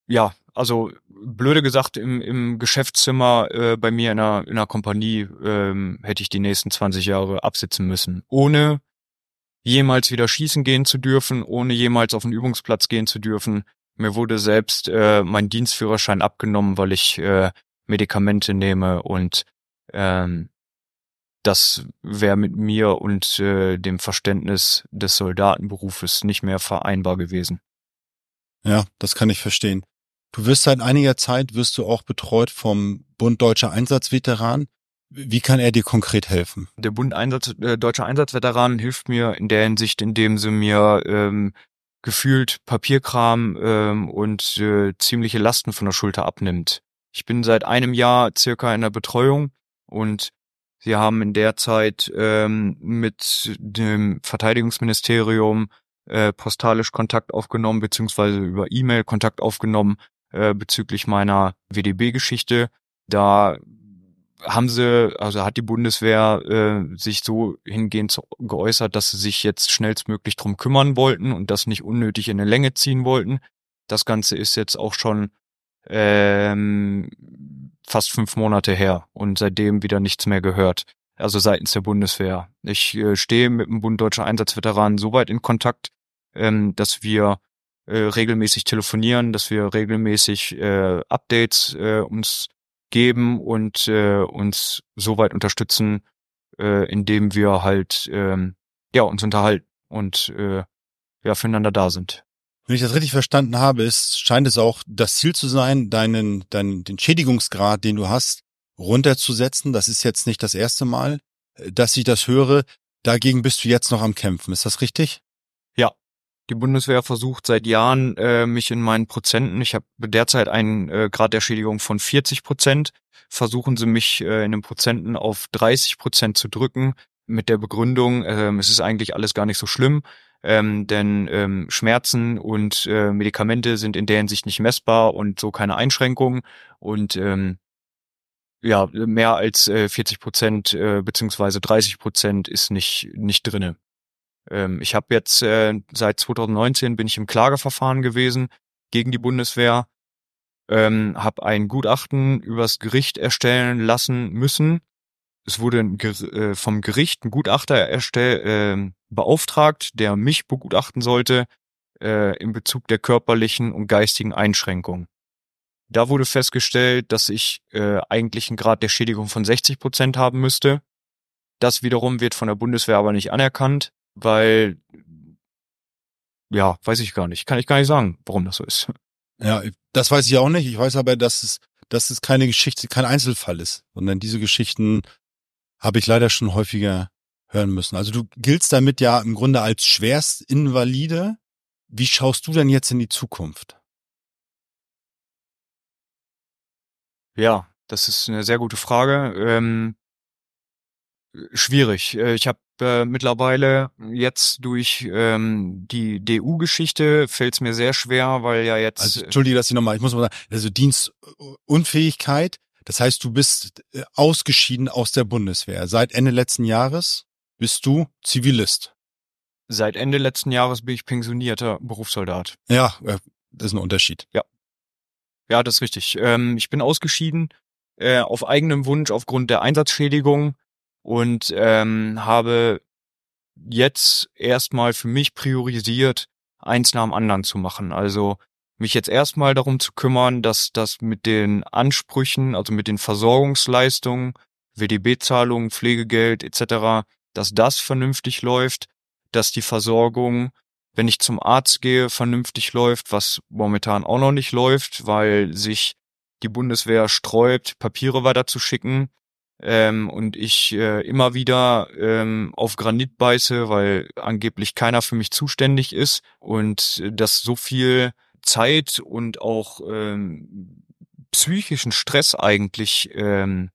Ja, also blöde gesagt, im, im Geschäftszimmer äh, bei mir in einer, in einer Kompanie ähm, hätte ich die nächsten 20 Jahre absitzen müssen. Ohne jemals wieder schießen gehen zu dürfen, ohne jemals auf den Übungsplatz gehen zu dürfen. Mir wurde selbst äh, mein Dienstführerschein abgenommen, weil ich äh, Medikamente nehme und ähm, das wäre mit mir und äh, dem Verständnis des Soldatenberufes nicht mehr vereinbar gewesen.
Ja, das kann ich verstehen. Du wirst seit einiger Zeit, wirst du auch betreut vom Bund Deutscher Einsatzveteran. Wie kann er dir konkret helfen?
Der Bund Einsatz, äh, Deutscher Einsatzveteran hilft mir in der Hinsicht, indem sie mir ähm, gefühlt Papierkram ähm, und äh, ziemliche Lasten von der Schulter abnimmt. Ich bin seit einem Jahr circa in der Betreuung und sie haben in der Zeit ähm, mit dem Verteidigungsministerium äh, postalisch Kontakt aufgenommen, beziehungsweise über E-Mail Kontakt aufgenommen äh, bezüglich meiner WDB-Geschichte. Da haben sie, also hat die Bundeswehr äh, sich so hingehend geäußert, dass sie sich jetzt schnellstmöglich drum kümmern wollten und das nicht unnötig in eine Länge ziehen wollten. Das Ganze ist jetzt auch schon ähm, fast fünf Monate her und seitdem wieder nichts mehr gehört. Also seitens der Bundeswehr. Ich äh, stehe mit dem Bund Deutscher Einsatzveteranen so weit in Kontakt, ähm, dass wir äh, regelmäßig telefonieren, dass wir regelmäßig äh, Updates äh, uns geben und äh, uns so weit unterstützen, äh, indem wir halt ähm, ja uns unterhalten und äh, ja füreinander da sind.
Wenn ich das richtig verstanden habe, ist, scheint es auch das Ziel zu sein, deinen, deinen, den Schädigungsgrad, den du hast, runterzusetzen. Das ist jetzt nicht das erste Mal, äh, dass ich das höre. Dagegen bist du jetzt noch am Kämpfen. Ist das richtig?
Ja. Die Bundeswehr versucht seit Jahren, äh, mich in meinen Prozenten, ich habe derzeit einen äh, Grad der Schädigung von 40 Prozent, versuchen sie mich äh, in den Prozenten auf 30 Prozent zu drücken, mit der Begründung, äh, es ist eigentlich alles gar nicht so schlimm ähm, denn ähm, Schmerzen und äh, Medikamente sind in der Hinsicht nicht messbar und so keine Einschränkungen und ähm, ja mehr als äh, 40 Prozent äh, beziehungsweise 30 Prozent ist nicht nicht drinne. Ähm, ich habe jetzt äh, seit 2019 bin ich im Klageverfahren gewesen gegen die Bundeswehr, ähm, habe ein Gutachten übers Gericht erstellen lassen müssen es wurde äh, vom Gericht ein Gutachter erstell, äh, beauftragt, der mich begutachten sollte äh, in Bezug der körperlichen und geistigen Einschränkungen. Da wurde festgestellt, dass ich äh, eigentlich einen Grad der Schädigung von 60 Prozent haben müsste. Das wiederum wird von der Bundeswehr aber nicht anerkannt, weil ja, weiß ich gar nicht. Kann ich gar nicht sagen, warum das so ist.
Ja, das weiß ich auch nicht. Ich weiß aber, dass es, dass es keine Geschichte, kein Einzelfall ist, sondern diese Geschichten habe ich leider schon häufiger hören müssen. Also du giltst damit ja im Grunde als Schwerstinvalide. Wie schaust du denn jetzt in die Zukunft?
Ja, das ist eine sehr gute Frage. Ähm, schwierig. Äh, ich habe äh, mittlerweile jetzt durch ähm, die DU-Geschichte fällt es mir sehr schwer, weil ja jetzt.
Also, Entschuldige, dass ich nochmal, ich muss mal sagen, also Dienstunfähigkeit das heißt, du bist äh, ausgeschieden aus der Bundeswehr. Seit Ende letzten Jahres bist du Zivilist.
Seit Ende letzten Jahres bin ich pensionierter Berufssoldat.
Ja, äh, das ist ein Unterschied.
Ja. Ja, das ist richtig. Ähm, ich bin ausgeschieden äh, auf eigenem Wunsch aufgrund der Einsatzschädigung und ähm, habe jetzt erstmal für mich priorisiert, eins nach dem anderen zu machen. Also mich jetzt erstmal darum zu kümmern, dass das mit den Ansprüchen, also mit den Versorgungsleistungen, WDB-Zahlungen, Pflegegeld etc., dass das vernünftig läuft, dass die Versorgung, wenn ich zum Arzt gehe, vernünftig läuft, was momentan auch noch nicht läuft, weil sich die Bundeswehr sträubt, Papiere weiterzuschicken ähm, und ich äh, immer wieder ähm, auf Granit beiße, weil angeblich keiner für mich zuständig ist und äh, dass so viel Zeit und auch ähm, psychischen Stress eigentlich ähm,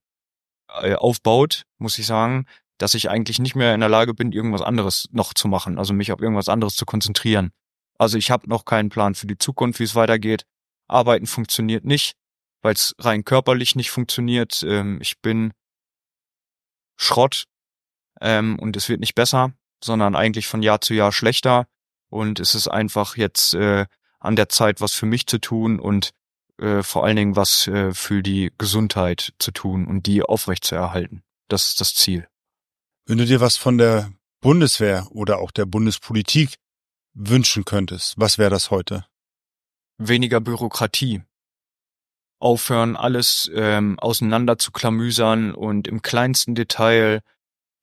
äh, aufbaut, muss ich sagen, dass ich eigentlich nicht mehr in der Lage bin, irgendwas anderes noch zu machen, also mich auf irgendwas anderes zu konzentrieren. Also ich habe noch keinen Plan für die Zukunft, wie es weitergeht. Arbeiten funktioniert nicht, weil es rein körperlich nicht funktioniert. Ähm, ich bin Schrott ähm, und es wird nicht besser, sondern eigentlich von Jahr zu Jahr schlechter. Und es ist einfach jetzt äh, an der Zeit, was für mich zu tun und äh, vor allen Dingen was äh, für die Gesundheit zu tun und die aufrechtzuerhalten. Das ist das Ziel.
Wenn du dir was von der Bundeswehr oder auch der Bundespolitik wünschen könntest, was wäre das heute?
Weniger Bürokratie. Aufhören, alles ähm, auseinander zu klamüsern und im kleinsten Detail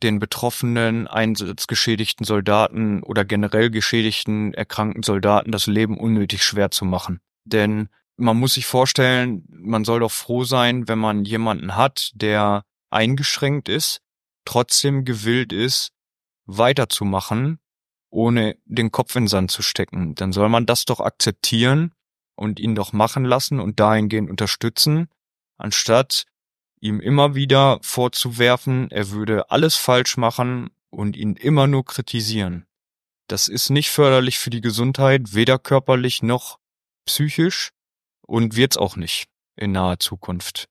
den betroffenen, einsatzgeschädigten Soldaten oder generell geschädigten, erkrankten Soldaten das Leben unnötig schwer zu machen. Denn man muss sich vorstellen, man soll doch froh sein, wenn man jemanden hat, der eingeschränkt ist, trotzdem gewillt ist, weiterzumachen, ohne den Kopf in den Sand zu stecken. Dann soll man das doch akzeptieren und ihn doch machen lassen und dahingehend unterstützen, anstatt ihm immer wieder vorzuwerfen, er würde alles falsch machen und ihn immer nur kritisieren. Das ist nicht förderlich für die Gesundheit, weder körperlich noch psychisch und wird's auch nicht in naher Zukunft.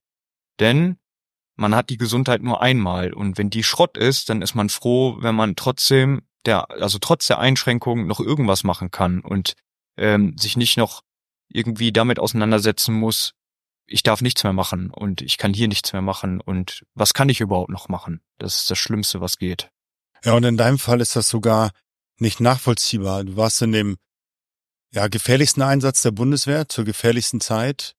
Denn man hat die Gesundheit nur einmal und wenn die Schrott ist, dann ist man froh, wenn man trotzdem der, also trotz der Einschränkungen noch irgendwas machen kann und ähm, sich nicht noch irgendwie damit auseinandersetzen muss, ich darf nichts mehr machen und ich kann hier nichts mehr machen und was kann ich überhaupt noch machen? Das ist das Schlimmste, was geht.
Ja, und in deinem Fall ist das sogar nicht nachvollziehbar. Du warst in dem ja, gefährlichsten Einsatz der Bundeswehr zur gefährlichsten Zeit.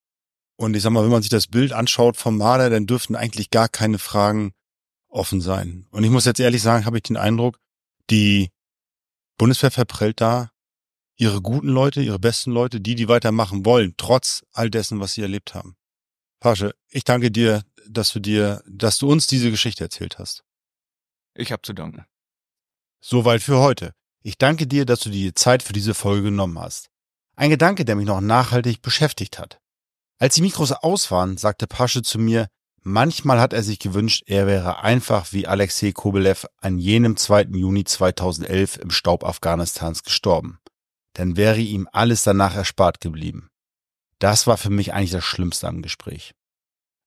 Und ich sag mal, wenn man sich das Bild anschaut vom Marder, dann dürften eigentlich gar keine Fragen offen sein. Und ich muss jetzt ehrlich sagen, habe ich den Eindruck, die Bundeswehr verprellt da ihre guten Leute, ihre besten Leute, die, die weitermachen wollen, trotz all dessen, was sie erlebt haben. Pasche, ich danke dir, dass du dir, dass du uns diese Geschichte erzählt hast.
Ich habe zu danken.
Soweit für heute. Ich danke dir, dass du dir die Zeit für diese Folge genommen hast. Ein Gedanke, der mich noch nachhaltig beschäftigt hat. Als die Mikros aus waren, sagte Pasche zu mir, manchmal hat er sich gewünscht, er wäre einfach wie Alexei Kobelev an jenem 2. Juni 2011 im Staub Afghanistans gestorben dann wäre ihm alles danach erspart geblieben. Das war für mich eigentlich das Schlimmste am Gespräch.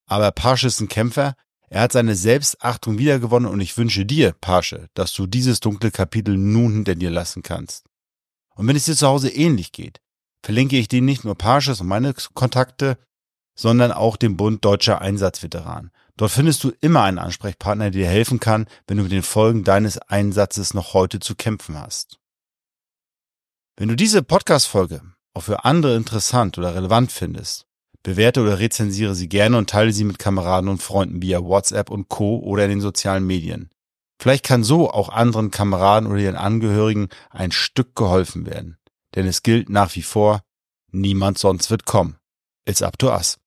Aber Parsche ist ein Kämpfer, er hat seine Selbstachtung wiedergewonnen und ich wünsche dir, Parsche, dass du dieses dunkle Kapitel nun hinter dir lassen kannst. Und wenn es dir zu Hause ähnlich geht, verlinke ich dir nicht nur Parsches und meine Kontakte, sondern auch den Bund Deutscher Einsatzveteranen. Dort findest du immer einen Ansprechpartner, der dir helfen kann, wenn du mit den Folgen deines Einsatzes noch heute zu kämpfen hast. Wenn du diese Podcast-Folge auch für andere interessant oder relevant findest, bewerte oder rezensiere sie gerne und teile sie mit Kameraden und Freunden via WhatsApp und Co. oder in den sozialen Medien. Vielleicht kann so auch anderen Kameraden oder ihren Angehörigen ein Stück geholfen werden. Denn es gilt nach wie vor, niemand sonst wird kommen. It's up to us.